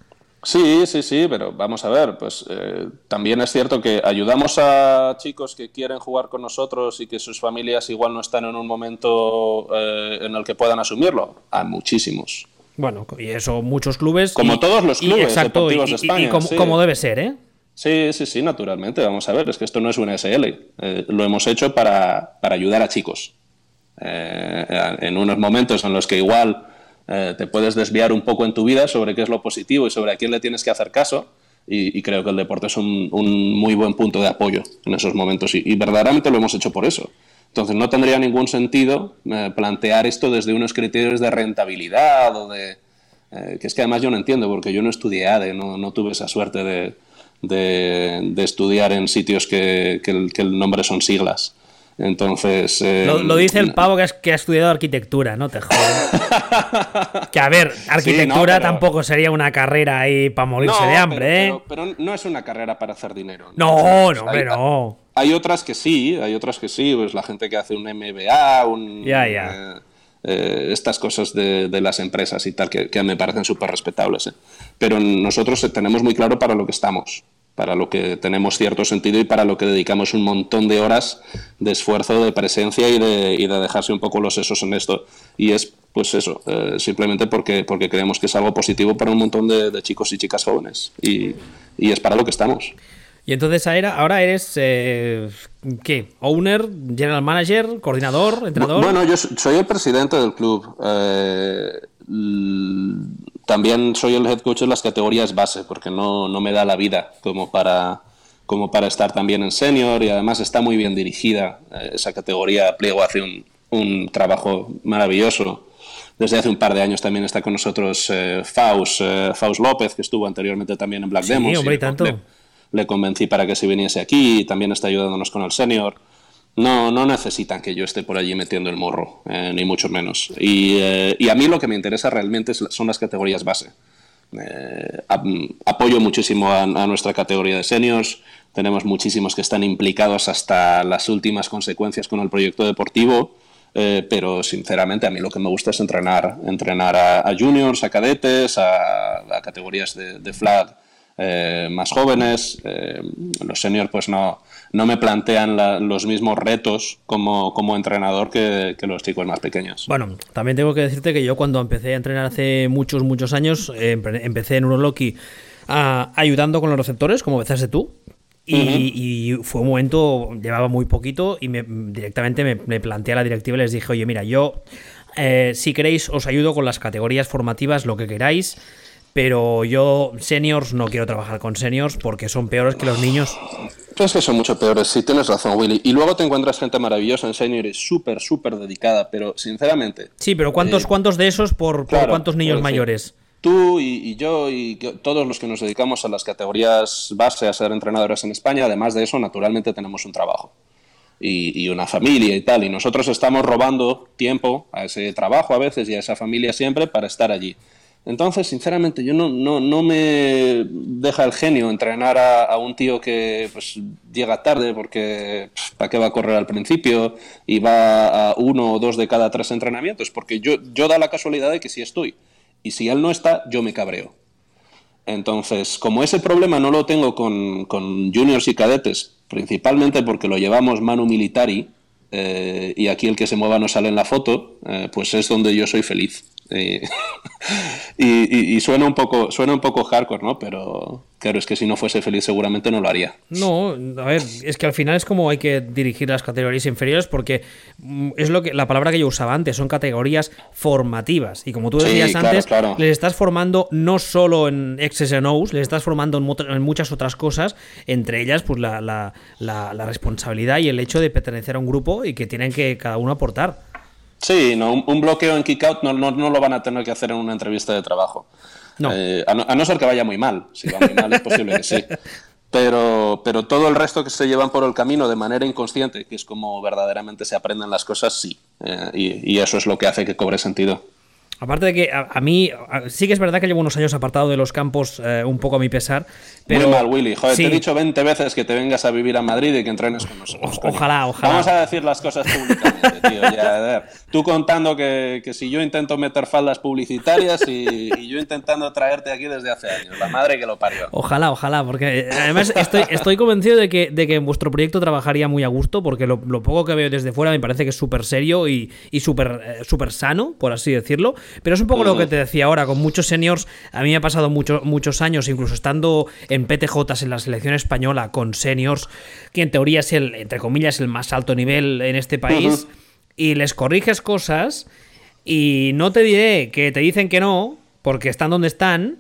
Sí, sí, sí, pero vamos a ver, pues eh, también es cierto que ayudamos a chicos que quieren jugar con nosotros y que sus familias igual no están en un momento eh, en el que puedan asumirlo. A muchísimos. Bueno, y eso muchos clubes. Como todos los clubes exacto, deportivos y, de España. como, debe ser, ¿eh? Sí, sí, sí, naturalmente. Vamos a ver, es que esto no es una SL. Eh, lo hemos hecho para, para ayudar a chicos. en unos momentos en los que igual eh, te puedes desviar un poco en tu vida sobre qué es lo positivo y sobre a quién le tienes que hacer caso. Y, creo que el deporte es un, muy buen punto de apoyo en esos momentos y, verdaderamente lo hemos hecho por eso. Entonces no tendría ningún sentido eh, plantear esto desde unos criterios de rentabilidad o de... Eh, que es que además yo no entiendo porque yo no estudié ADE, no, no tuve esa suerte de, de, estudiar en sitios que, que, el, que el nombre son siglas. Entonces. lo, eh, dice el pavo que, que ha estudiado arquitectura, no te jodas. *laughs* que a ver, arquitectura tampoco sería una carrera ahí para morirse de hambre, ¿eh? Pero, no es una carrera para hacer dinero. No, no, hombre, no. Hay otras que sí, hay otras que sí, pues la gente que hace un MBA, un. Ya, ya. Eh, eh, estas cosas de, las empresas y tal, que, que me parecen súper respetables. Pero nosotros tenemos muy claro para lo que estamos para lo que tenemos cierto sentido y para lo que dedicamos un montón de horas de esfuerzo, de presencia y de, y de dejarse un poco los sesos en esto. Y es, pues eso, eh, simplemente porque, porque creemos que es algo positivo para un montón de, chicos y chicas jóvenes. Y, y, es para lo que estamos. Y entonces ahora eres, eh, ¿qué? ¿Owner, general manager, coordinador, entrenador? Bueno, yo soy el presidente del club. Eh, también soy el head coach en las categorías base, porque no, no me da la vida como para, como para estar también en senior y además está muy bien dirigida eh, esa categoría. Pliego hace un, un, trabajo maravilloso. Desde hace un par de años también está con nosotros eh, Faust, eh, Faust López, que estuvo anteriormente también en Black sí, Demos. Hombre, tanto. Le, le, convencí para que se viniese aquí y también está ayudándonos con el senior no, no necesitan que yo esté por allí metiendo el morro, eh, ni mucho menos. Eh, y, a mí lo que me interesa realmente son las categorías base. Eh, apoyo muchísimo a, nuestra categoría de seniors. Tenemos muchísimos que están implicados hasta las últimas consecuencias con el proyecto deportivo. pero sinceramente a mí lo que me gusta es entrenar, entrenar a, juniors, a cadetes, a, categorías de, flag más jóvenes. los seniors pues no, no me plantean los mismos retos como, como entrenador que, los chicos más pequeños. Bueno, también tengo que decirte que yo cuando empecé a entrenar hace muchos, muchos años, eh, empecé en Uroloki a, ayudando con los receptores, como empezaste tú. Y, fue un momento, llevaba muy poquito y me, directamente me, planteé a la directiva y les dije, oye, mira, yo, eh, si queréis, os ayudo con las categorías formativas, lo que queráis pero yo seniors no quiero trabajar con seniors porque son peores que los niños. Es que son mucho peores, sí, tienes razón, Willy. Y luego te encuentras gente maravillosa en seniors, súper, súper dedicada, pero sinceramente... Sí, pero ¿cuántos, eh, ¿cuántos de esos por, cuántos niños mayores? Tú y, yo y todos los que nos dedicamos a las categorías base, a ser entrenadores en España, además de eso, naturalmente tenemos un trabajo. Y, y, una familia y tal. Y nosotros estamos robando tiempo a ese trabajo a veces y a esa familia siempre para estar allí. Entonces, sinceramente, yo no, no, no me deja el genio entrenar a, un tío que pues, llega tarde porque ¿para qué va a correr al principio? Y va a uno o dos de cada tres entrenamientos, porque yo, yo da la casualidad de que sí estoy. Y si él no está, yo me cabreo. Entonces, como ese problema no lo tengo con, con juniors y cadetes, principalmente porque lo llevamos manu militari, eh, y aquí el que se mueva no sale en la foto, eh, pues es donde yo soy feliz. *laughs* y, suena un poco suena un poco hardcore, ¿no? Pero claro, es que si no fuese feliz seguramente no lo haría. No, a ver, es que al final es como hay que dirigir las categorías inferiores porque mm, es lo que la palabra que yo usaba antes, son categorías formativas. Y como tú decías antes, les estás formando no solo en X's and O's, les estás formando en, muchas otras cosas, entre ellas pues la, la responsabilidad y el hecho de pertenecer a un grupo y que tienen que cada uno aportar. Sí, no, un, bloqueo en kick-out no, no, no, lo van a tener que hacer en una entrevista de trabajo. No. Eh, a, no, ser que vaya muy mal. Si va muy mal es posible que sí. *laughs* Pero, pero todo el resto que se llevan por el camino de manera inconsciente, que es como verdaderamente se aprenden las cosas, sí. Eh, y, y eso es lo que hace que cobre sentido. Aparte de que a, mí sí que es verdad que llevo unos años apartado de los campos eh, un poco a mi pesar. Pero, Muy mal, Willy. Joder, te he dicho 20 veces que te vengas a vivir a Madrid y que entrenes con nosotros. ojalá, ojalá. Vamos a decir las cosas públicamente, tío. Ya, Tú contando que, que, si yo intento meter faldas publicitarias y, y, yo intentando traerte aquí desde hace años. La madre que lo parió. Ojalá, ojalá. Porque eh, además estoy, estoy convencido de que, de que en vuestro proyecto trabajaría muy a gusto porque lo, lo poco que veo desde fuera me parece que es súper serio y, y súper eh, super sano, por así decirlo. Pero es un poco lo que te decía ahora, con muchos seniors, a mí me ha pasado mucho, muchos años, incluso estando en PTJ en la selección española, con seniors, que en teoría es el, entre comillas, el más alto nivel en este país, y les corriges cosas, y no te diré que te dicen que no, porque están donde están,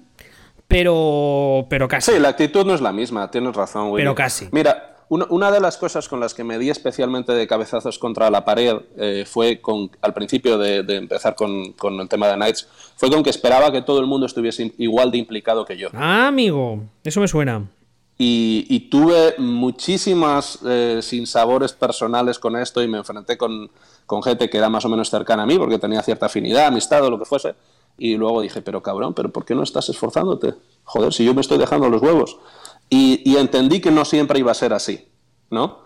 pero, pero casi. Sí, la actitud no es la misma, tienes razón, Pero casi. Mira, una, de las cosas con las que me di especialmente de cabezazos contra la pared eh, fue con, al principio de, empezar con, el tema de Knights, fue con que esperaba que todo el mundo estuviese igual de implicado que yo. Ah, amigo, eso me suena. Y, tuve muchísimas eh, sinsabores personales con esto y me enfrenté con, con gente que era más o menos cercana a mí porque tenía cierta afinidad, amistad o lo que fuese. Y luego dije, pero cabrón, ¿pero por qué no estás esforzándote? Joder, si yo me estoy dejando los huevos. Y, entendí que no siempre iba a ser así, ¿no?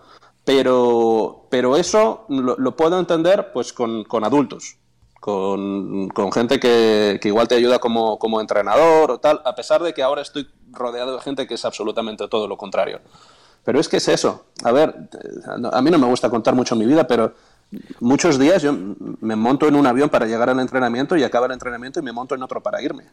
Pero, pero eso lo, puedo entender pues con, adultos, con, gente que, igual te ayuda como, como, entrenador o tal, a pesar de que ahora estoy rodeado de gente que es absolutamente todo lo contrario. Pero es que es eso. A ver, a mí no me gusta contar mucho mi vida, pero muchos días yo me monto en un avión para llegar al entrenamiento y acaba el entrenamiento y me monto en otro para irme.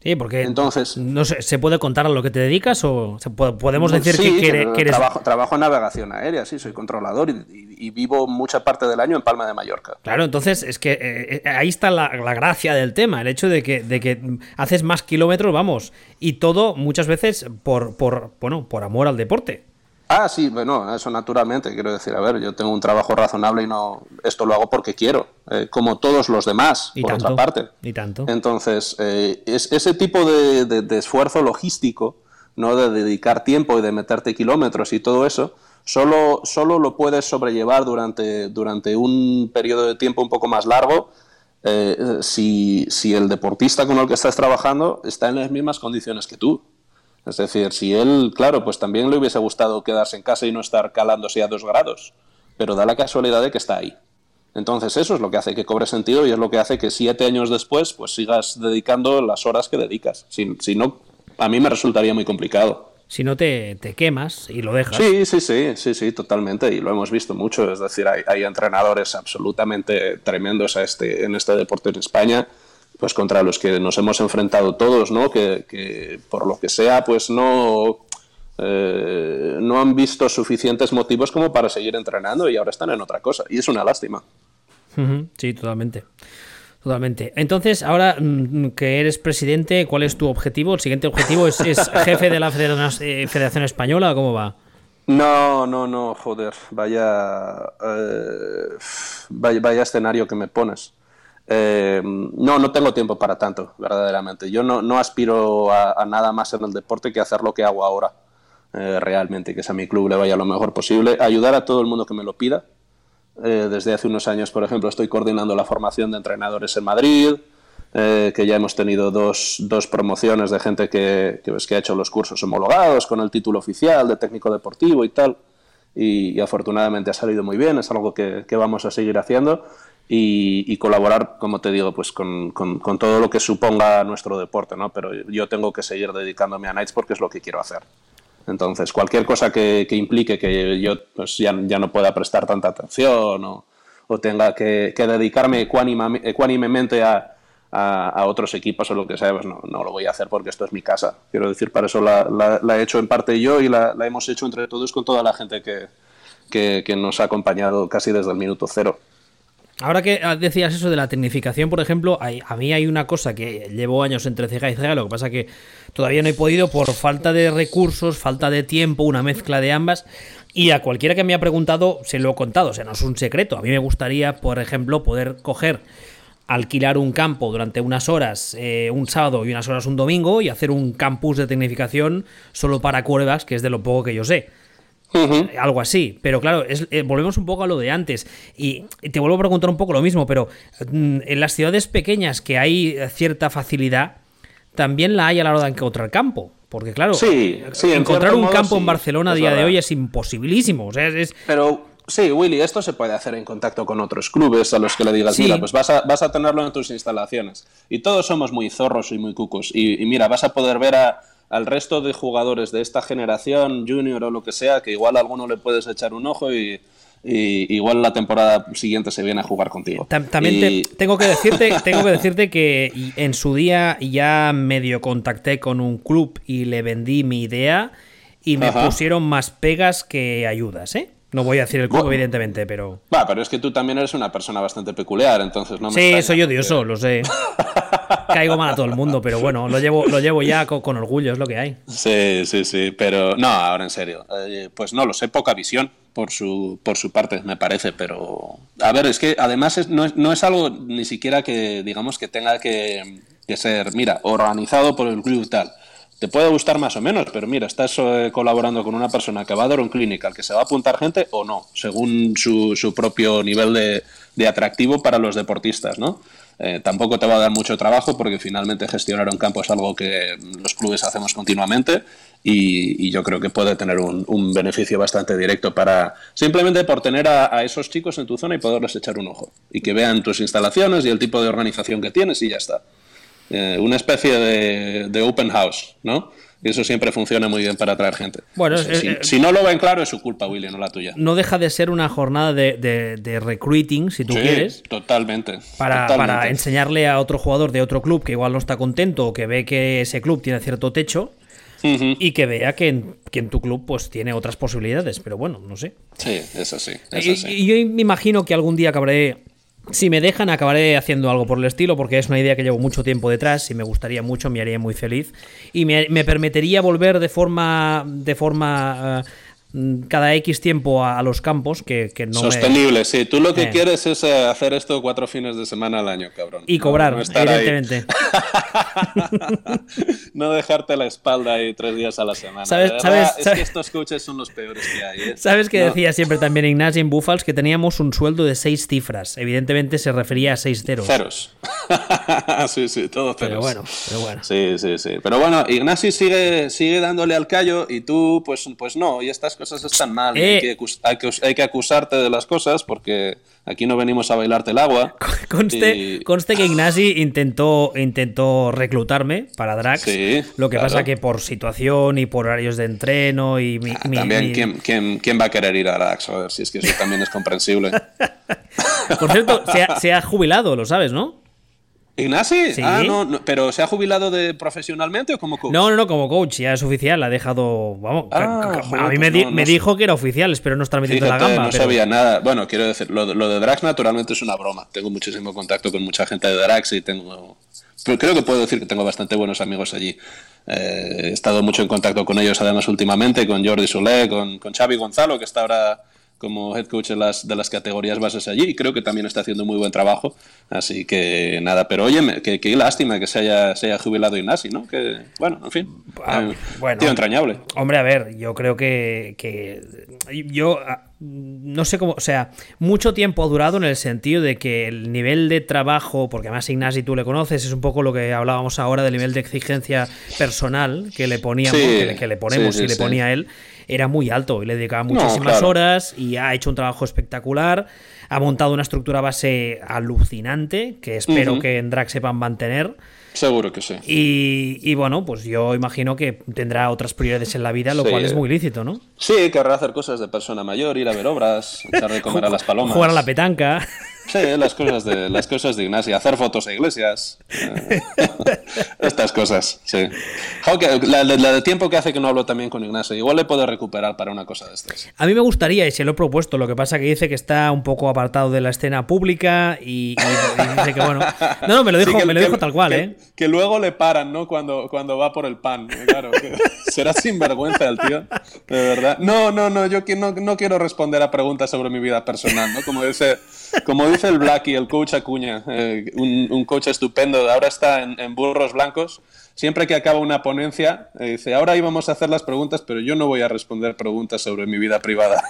Sí, porque entonces no sé, se puede contar a lo que te dedicas o podemos decir que, eres trabajo, trabajo, en navegación aérea, sí, soy controlador y, vivo mucha parte del año en Palma de Mallorca. Claro, entonces es que eh, eh, ahí está la, gracia del tema, el hecho de que, de que haces más kilómetros, vamos, y todo muchas veces por, por bueno, por amor al deporte. Ah, sí, bueno, eso naturalmente, quiero decir, a ver, yo tengo un trabajo razonable y no, esto lo hago porque quiero, eh, como todos los demás, por otra parte. Y tanto. Entonces, eh, es, ese tipo de, esfuerzo logístico, ¿no? De dedicar tiempo y de meterte kilómetros y todo eso, solo, solo lo puedes sobrellevar durante, durante un periodo de tiempo un poco más largo eh, si, si el deportista con el que estás trabajando está en las mismas condiciones que tú. Es decir, si él, claro, pues también le hubiese gustado quedarse en casa y no estar calándose a dos grados, pero da la casualidad de que está ahí. Entonces eso es lo que hace que cobre sentido y es lo que hace que siete años después pues sigas dedicando las horas que dedicas. Si, si no, a mí me resultaría muy complicado. Si no te, te, quemas y lo dejas. Sí, sí, sí, sí, sí, totalmente. Y lo hemos visto mucho. Es decir, hay, hay entrenadores absolutamente tremendos a este, en este deporte en España pues contra los que nos hemos enfrentado todos, ¿no? Que, por lo que sea, pues no, eh, no han visto suficientes motivos como para seguir entrenando y ahora están en otra cosa. Y es una lástima. Sí, totalmente. Totalmente. Entonces, ahora mm, que eres presidente, ¿cuál es tu objetivo? ¿El siguiente objetivo es, *laughs* jefe de la eh, Federación Española o cómo va? No, no, no, joder, vaya, eh, vaya, vaya escenario que me pones. Eh, no, no tengo tiempo para tanto, verdaderamente. Yo no, aspiro a, nada más en el deporte que hacer lo que hago ahora, eh, realmente, que es a mi club le vaya lo mejor posible, ayudar a todo el mundo que me lo pida. Eh, desde hace unos años, por ejemplo, estoy coordinando la formación de entrenadores en Madrid, que ya hemos tenido dos, promociones de gente que, que, que, ha hecho los cursos homologados con el título oficial de técnico deportivo y tal. Y, afortunadamente ha salido muy bien, es algo que vamos a seguir haciendo y, colaborar, como te digo, pues con, con, todo lo que suponga nuestro deporte, ¿no? Pero yo tengo que seguir dedicándome a Knights porque es lo que quiero hacer. Entonces, cualquier cosa que, que implique que yo pues, ya, ya, no pueda prestar tanta atención o, o tenga que, que dedicarme ecuánimemente a, a, a, otros equipos o lo que sea, pues no, no, lo voy a hacer porque esto es mi casa. Quiero decir, para eso la, he hecho en parte yo y la, la, hemos hecho entre todos con toda la gente que, que nos ha acompañado casi desde el minuto cero. Ahora que decías eso de la tecnificación, por ejemplo, a mí hay una cosa que llevo años entre ceja y ceja, lo que pasa que todavía no he podido por falta de recursos, falta de tiempo, una mezcla de ambas. Y a cualquiera que me ha preguntado, se lo he contado, o sea, no es un secreto. A mí me gustaría, por ejemplo, poder coger, alquilar un campo durante unas horas eh, un sábado y unas horas un domingo y hacer un campus de tecnificación solo para quarterbacks, que es de lo poco que yo sé. Algo así, pero claro, eh, volvemos un poco a lo de antes. Y te vuelvo a preguntar un poco lo mismo, pero mm, en las ciudades pequeñas que hay cierta facilidad, también la hay a la hora de encontrar campo. Porque claro, sí, encontrar un campo en Barcelona a día de hoy es imposibilísimo. O sea, es... Pero sí, Willy, esto se puede hacer en contacto con otros clubes a los que le digas, mira, pues vas a, vas a tenerlo en tus instalaciones. Y todos somos muy zorros y muy cucos. y mira, vas a poder ver a al resto de jugadores de esta generación, junior o lo que sea, que igual a alguno le puedes echar un ojo y, igual la temporada siguiente se viene a jugar contigo. También tengo que decirte, *laughs* tengo que decirte que en su día ya medio contacté con un club y le vendí mi idea y me pusieron más pegas que ayudas, ¿eh? No voy a decir el club, evidentemente, pero. Va, pero es que tú también eres una persona bastante peculiar, entonces no me. Sí, soy odioso, lo sé. *laughs* Caigo mal a todo el mundo, pero bueno, lo llevo, lo llevo ya con, orgullo, es lo que hay. Sí, sí, sí, pero no, ahora en serio. Eh, pues no lo sé, poca visión por su, por su parte, me parece, pero. A ver, es que además no, es, no es algo ni siquiera que, digamos, que tenga que, que ser, mira, organizado por el club tal te puede gustar más o menos, pero mira, estás eh, colaborando con una persona que va a dar un clinical, que se va a apuntar gente o no, según su, su propio nivel de, de, atractivo para los deportistas, ¿no? Eh, tampoco te va a dar mucho trabajo porque finalmente gestionar un campo es algo que los clubes hacemos continuamente y, yo creo que puede tener un, un, beneficio bastante directo para simplemente por tener a, esos chicos en tu zona y poderles echar un ojo y que vean tus instalaciones y el tipo de organización que tienes y ya está. Eh, una especie de, open house, ¿no? Y eso siempre funciona muy bien para atraer gente. Bueno, si, no lo ven claro, es su culpa, William, no la tuya. No deja de ser una jornada de, recruiting, si tú quieres. Totalmente para, enseñarle a otro jugador de otro club que igual no está contento o que ve que ese club tiene cierto techo. Y que vea que en, tu club pues tiene otras posibilidades, pero bueno, no sé. Sí, eso sí. y, yo me imagino que algún día acabaré si me dejan, acabaré haciendo algo por el estilo, porque es una idea que llevo mucho tiempo detrás y me gustaría mucho, me haría muy feliz. Y me, me permitiría volver de forma, de forma eh, cada X tiempo a, los campos que, que no Sostenible, sí. Tú lo que eh. quieres es eh, hacer esto cuatro fines de semana al año, cabrón. Y cobrar, evidentemente. *laughs* no dejarte la espalda ahí tres días a la semana. ¿Sabes, es que estos coaches son los peores que hay. ¿eh? ¿Sabes que decía siempre también Ignacio en Buffals que teníamos un sueldo de seis cifras? Evidentemente se refería a seis ceros. Ceros. *laughs* sí, sí, todo ceros. Pero bueno, pero bueno. Sí, sí, sí. Pero bueno, Ignacio sigue, sigue dándole al callo y tú, pues, pues no. Y estás cosas están mal. Hay, eh. que, hay, que, acusarte de las cosas porque aquí no venimos a bailarte el agua. *laughs* Conste, conste que Ignasi intentó, intentó reclutarme para Drax. lo que pasa que por situación y por horarios de entreno y ah, También, ¿quién, quién, va a querer ir a Drax? A ver, si es que eso también es comprensible. *laughs* por cierto, se ha jubilado, lo sabes, ¿no? ¿Ignasi? Ah, no, pero ¿se ha jubilado de profesionalmente o como coach? No, no, no, como coach, ya es oficial, ha dejado. Vamos, ah, a mí me, me dijo que era oficial, espero no estar metiendo la gamba. No sabía nada. Bueno, quiero decir, lo, de Drax naturalmente es una broma. Tengo muchísimo contacto con mucha gente de Drax y tengo. Pero creo que puedo decir que tengo bastante buenos amigos allí. Eh, he estado mucho en contacto con ellos, además, últimamente, con Jordi Solé, con, con Xavi Gonzalo, que está ahora como head coach de las, de las categorías bases allí y creo que también está haciendo muy buen trabajo. Así que nada, pero oye, qué lástima que se haya, se haya jubilado Ignasi, ¿no? Que, bueno, en fin, ah, eh, bueno, tío entrañable. Hombre, a ver, yo creo que, que yo ah, no sé cómo, o sea, mucho tiempo ha durado en el sentido de que el nivel de trabajo, porque además Ignasi tú le conoces, es un poco lo que hablábamos ahora del nivel de exigencia personal que le poníamos, que, le, ponemos y le ponía él era muy alto y le dedicaba muchísimas horas y ha hecho un trabajo espectacular. Ha montado una estructura base alucinante que espero que en Drag sepan mantener. Seguro que sí. Y, bueno, pues yo imagino que tendrá otras prioridades en la vida, lo cual es muy lícito, ¿no? Sí, querrá hacer cosas de persona mayor, ir a ver obras, echar de comer a las palomas. Jugar a la petanca. Sí, las cosas de, las cosas de Ignacio, hacer fotos a iglesias. eh, *laughs* Estas cosas, sí. Jo, que La, la- la de tiempo que hace que no hablo también con Ignacio. Igual le puedo recuperar para una cosa de estas. A mí me gustaría, y se lo he propuesto, lo que pasa que dice que está un poco apartado de la escena pública y, y- y dice que bueno. No, no, me lo dijo, Sí, que- me lo que- dijo tal cual, que- ¿eh? Que luego le paran, ¿no? Cuando, cuando va por el pan. Claro, que *laughs* será sinvergüenza el tío. De verdad. No, no, no, yo que no, no quiero responder a preguntas sobre mi vida personal, ¿no? Como dice, como dice el Blacky, el coach Acuña, eh, un, un coach estupendo, ahora está en, Burros Blancos. Siempre que acaba una ponencia, eh, dice, ahora íbamos a hacer las preguntas, pero yo no voy a responder preguntas sobre mi vida privada.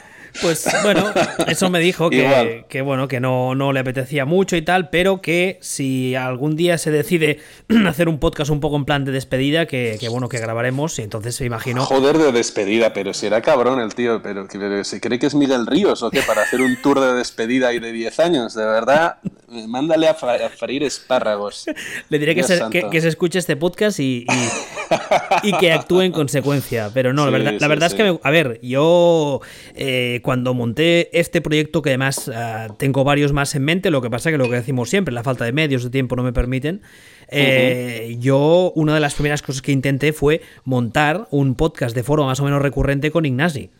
Pues bueno, eso me dijo que, bueno, que no, no le apetecía mucho y tal, pero que si algún día se decide *clears throat* hacer un podcast un poco en plan de despedida, que, que bueno, que grabaremos, y entonces me imagino. Joder de despedida, pero si era cabrón el tío, pero, ¿se cree que es Miguel Ríos o qué? Para hacer un tour de despedida y de 10 años, de verdad, mándale a, a freír espárragos. Le diré que se, que, se escuche este podcast y, y, y que actúe en consecuencia. Pero no, la *laughs* Sí, verdad, la verdad sí. es que, me- a ver, yo eh, cuando monté este proyecto, que además ah, tengo varios más en mente, lo que pasa que lo que decimos siempre, la falta de medios, de tiempo no me permiten, eh, yo una de las primeras cosas que intenté fue montar un podcast de foro más o menos recurrente con Ignasi.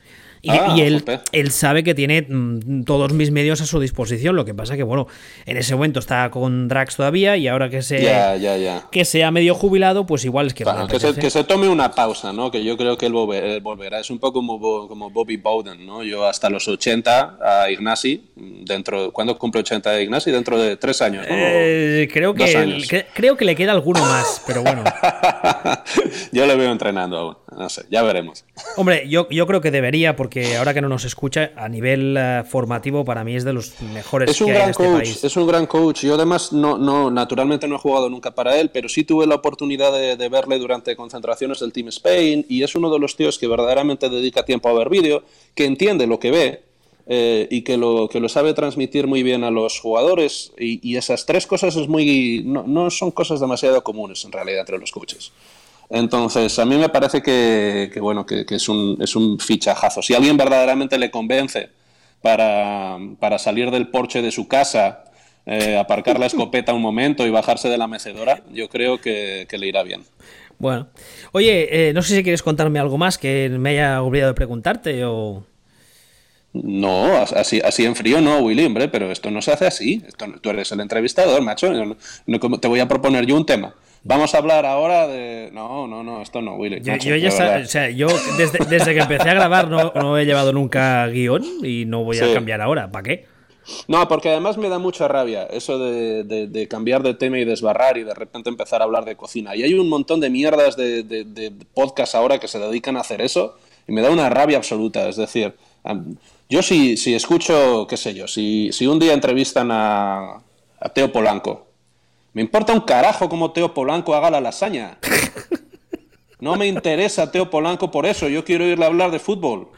Y, Ah, y él, él sabe que tiene mm, todos mis medios a su disposición. Lo que pasa que, bueno, en ese momento está con Drax todavía y ahora que se, Ya, ya, ya. que sea medio jubilado, pues igual es que le que, se, que se tome una pausa, ¿no? Que yo creo que él volver- él volverá. Es un poco como, como Bobby Bowden, ¿no? Yo hasta los 80 a Ignasi, dentro, ¿cuándo cumple 80 de Ignasi? Dentro de tres años, ¿no? Eh, creo, que, años. cre- creo que le queda alguno más, pero bueno. *laughs* yo le veo entrenando aún. No sé, ya veremos. Hombre, yo, yo creo que debería, porque ahora que no nos escucha, a nivel eh, formativo, para mí es de los mejores Es un que hay en gran este coach, país. es un gran coach. Yo además no, no, naturalmente no he jugado nunca para él, pero sí tuve la oportunidad de, de verle durante concentraciones del Team Spain y es uno de los tíos que verdaderamente dedica tiempo a ver vídeo, que entiende lo que ve eh, y que lo, que lo sabe transmitir muy bien a los jugadores y, y esas tres cosas es muy, no, no son cosas demasiado comunes en realidad entre los coaches. Entonces, a mí me parece que, que, bueno, que, que es, un, es un fichajazo. Si alguien verdaderamente le convence para, para salir del porche de su casa, eh, aparcar la escopeta un momento y bajarse de la mecedora, yo creo que, que le irá bien. Bueno, oye, eh, no sé si quieres contarme algo más que me haya olvidado de preguntarte o... No, así, así en frío no, Willy, hombre, pero esto no se hace así. Esto, tú eres el entrevistador, macho. No- no- te voy a proponer yo un tema. Vamos a hablar ahora de... No, no, no, esto no, Willy. Yo, ya de sa- verdad. o sea, yo desde, desde que empecé a grabar no, no he llevado nunca guion y no voy a Sí. cambiar ahora. ¿Para qué? No, porque además me da mucha rabia eso de, de- de cambiar de tema y desbarrar y de repente empezar a hablar de cocina. Y hay un montón de mierdas de, de, podcasts ahora que se dedican a hacer eso y me da una rabia absoluta. Es decir, yo si, si escucho, qué sé yo, si, si un día entrevistan a, a Teo Polanco, me importa un carajo cómo Teo Polanco haga la lasaña. No me interesa Teo Polanco por eso, yo quiero irle a hablar de fútbol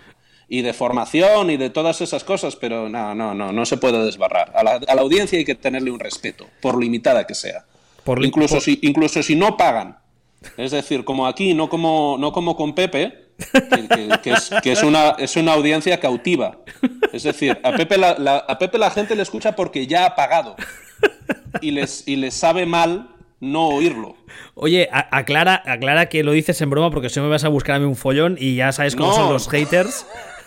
y de formación y de todas esas cosas, pero no, no, no, no se puede desbarrar. A la, a la audiencia hay que tenerle un respeto, por limitada que sea. Por incluso, por- si, incluso si no pagan. Es decir, como aquí, no como, no como con Pepe, que, que- que es, que es una, es una audiencia cautiva. Es decir, a Pepe la, la- a Pepe la gente le escucha porque ya ha pagado. Y les, y les sabe mal no oírlo. Oye, a- aclara, aclara que lo dices en broma porque si no me vas a buscar a mí un follón y ya sabes cómo No. son los haters. *laughs*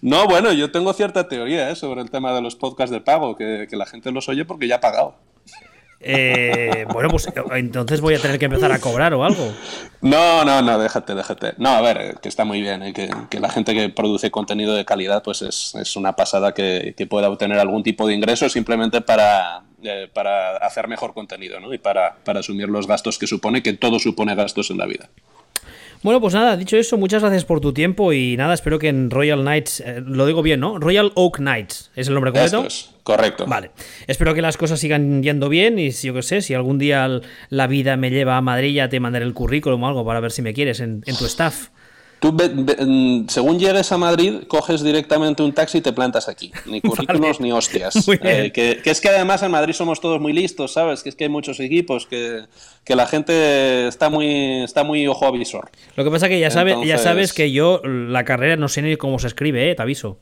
No, bueno, yo tengo cierta teoría ¿eh? sobre el tema de los podcasts de pago, que, que la gente los oye porque ya ha pagado. Eh, bueno, pues entonces voy a tener que empezar a cobrar o algo. No, no, no, déjate, déjate. No, a ver, que está muy bien, ¿eh? que, que la gente que produce contenido de calidad, pues es, es una pasada que, que pueda obtener algún tipo de ingreso simplemente para, eh, para hacer mejor contenido, ¿no? Y para, para asumir los gastos que supone, que todo supone gastos en la vida. Bueno, pues nada, dicho eso, muchas gracias por tu tiempo y nada, espero que en Royal Knights, eh, lo digo bien, ¿no? Royal Oak Knights, ¿es el nombre completo? Es, correcto. Vale, espero que las cosas sigan yendo bien y si yo qué sé, si algún día la vida me lleva a Madrid ya te mandaré el currículum o algo para ver si me quieres en, en tu staff. Tú, mm, según llegues a Madrid, coges directamente un taxi y te plantas aquí. Ni *laughs* currículos ni hostias. *laughs* Eh, que, que es que además en Madrid somos todos muy listos, ¿sabes? Que es que hay muchos equipos, que, que la gente está muy, está muy ojo avisor. Lo que pasa que ya, sabe, ya sabes que yo la carrera no sé ni cómo se escribe, ¿eh? te aviso.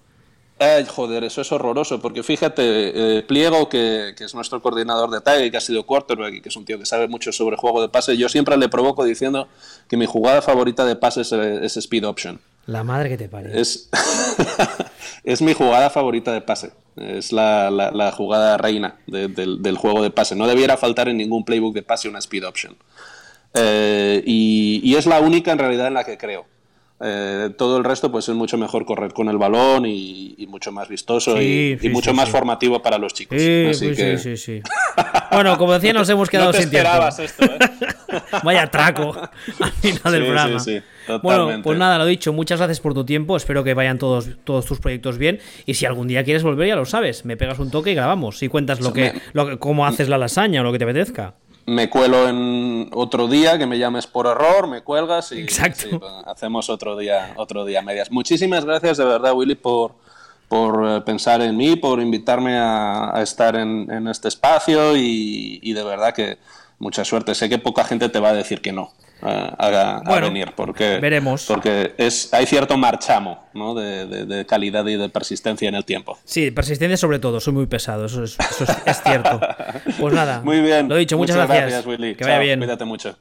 Ay, joder, eso es horroroso, porque fíjate, eh, Pliego, que, es nuestro coordinador de y que ha sido quarterback y que es un tío que sabe mucho sobre juego de pase, yo siempre le provoco diciendo que mi jugada favorita de pase es, speed option. La madre que te pare. Es, *laughs* es mi jugada favorita de pase. Es la, jugada reina del, juego de pase. No debiera faltar en ningún playbook de pase una speed option. Eh, y, es la única en realidad en la que creo. Eh, todo el resto pues es mucho mejor correr con el balón y, mucho más vistoso y, mucho más formativo para los chicos. Sí, sí, sí, bueno, como decía, nos hemos *laughs* quedado sin tiempo. Esto, ¿eh? *laughs* Vaya traco *laughs* al final del programa. Bueno, pues nada, lo dicho, muchas gracias por tu tiempo. Espero que vayan todos, todos tus proyectos bien. Y si algún día quieres volver, ya lo sabes. Me pegas un toque y grabamos. Y cuentas lo que, lo cómo haces la lasaña o lo que te apetezca me cuelo en otro día, que me llames por error, me cuelgas y hacemos otro día, otro día medias. Muchísimas gracias de verdad, Willy, por, por eh, pensar en mí, por invitarme a, estar en, este espacio y, de verdad que mucha suerte. Sé que poca gente te va a decir que no a, venir, porque, veremos. porque es, hay cierto marchamo ¿no? de, calidad y de persistencia en el tiempo. Sí, persistencia sobre todo, soy muy pesado, eso es, cierto. *laughs* Pues nada, muy bien. Lo dicho, muchas, gracias. Willy. Que vaya bien. Cuídate mucho.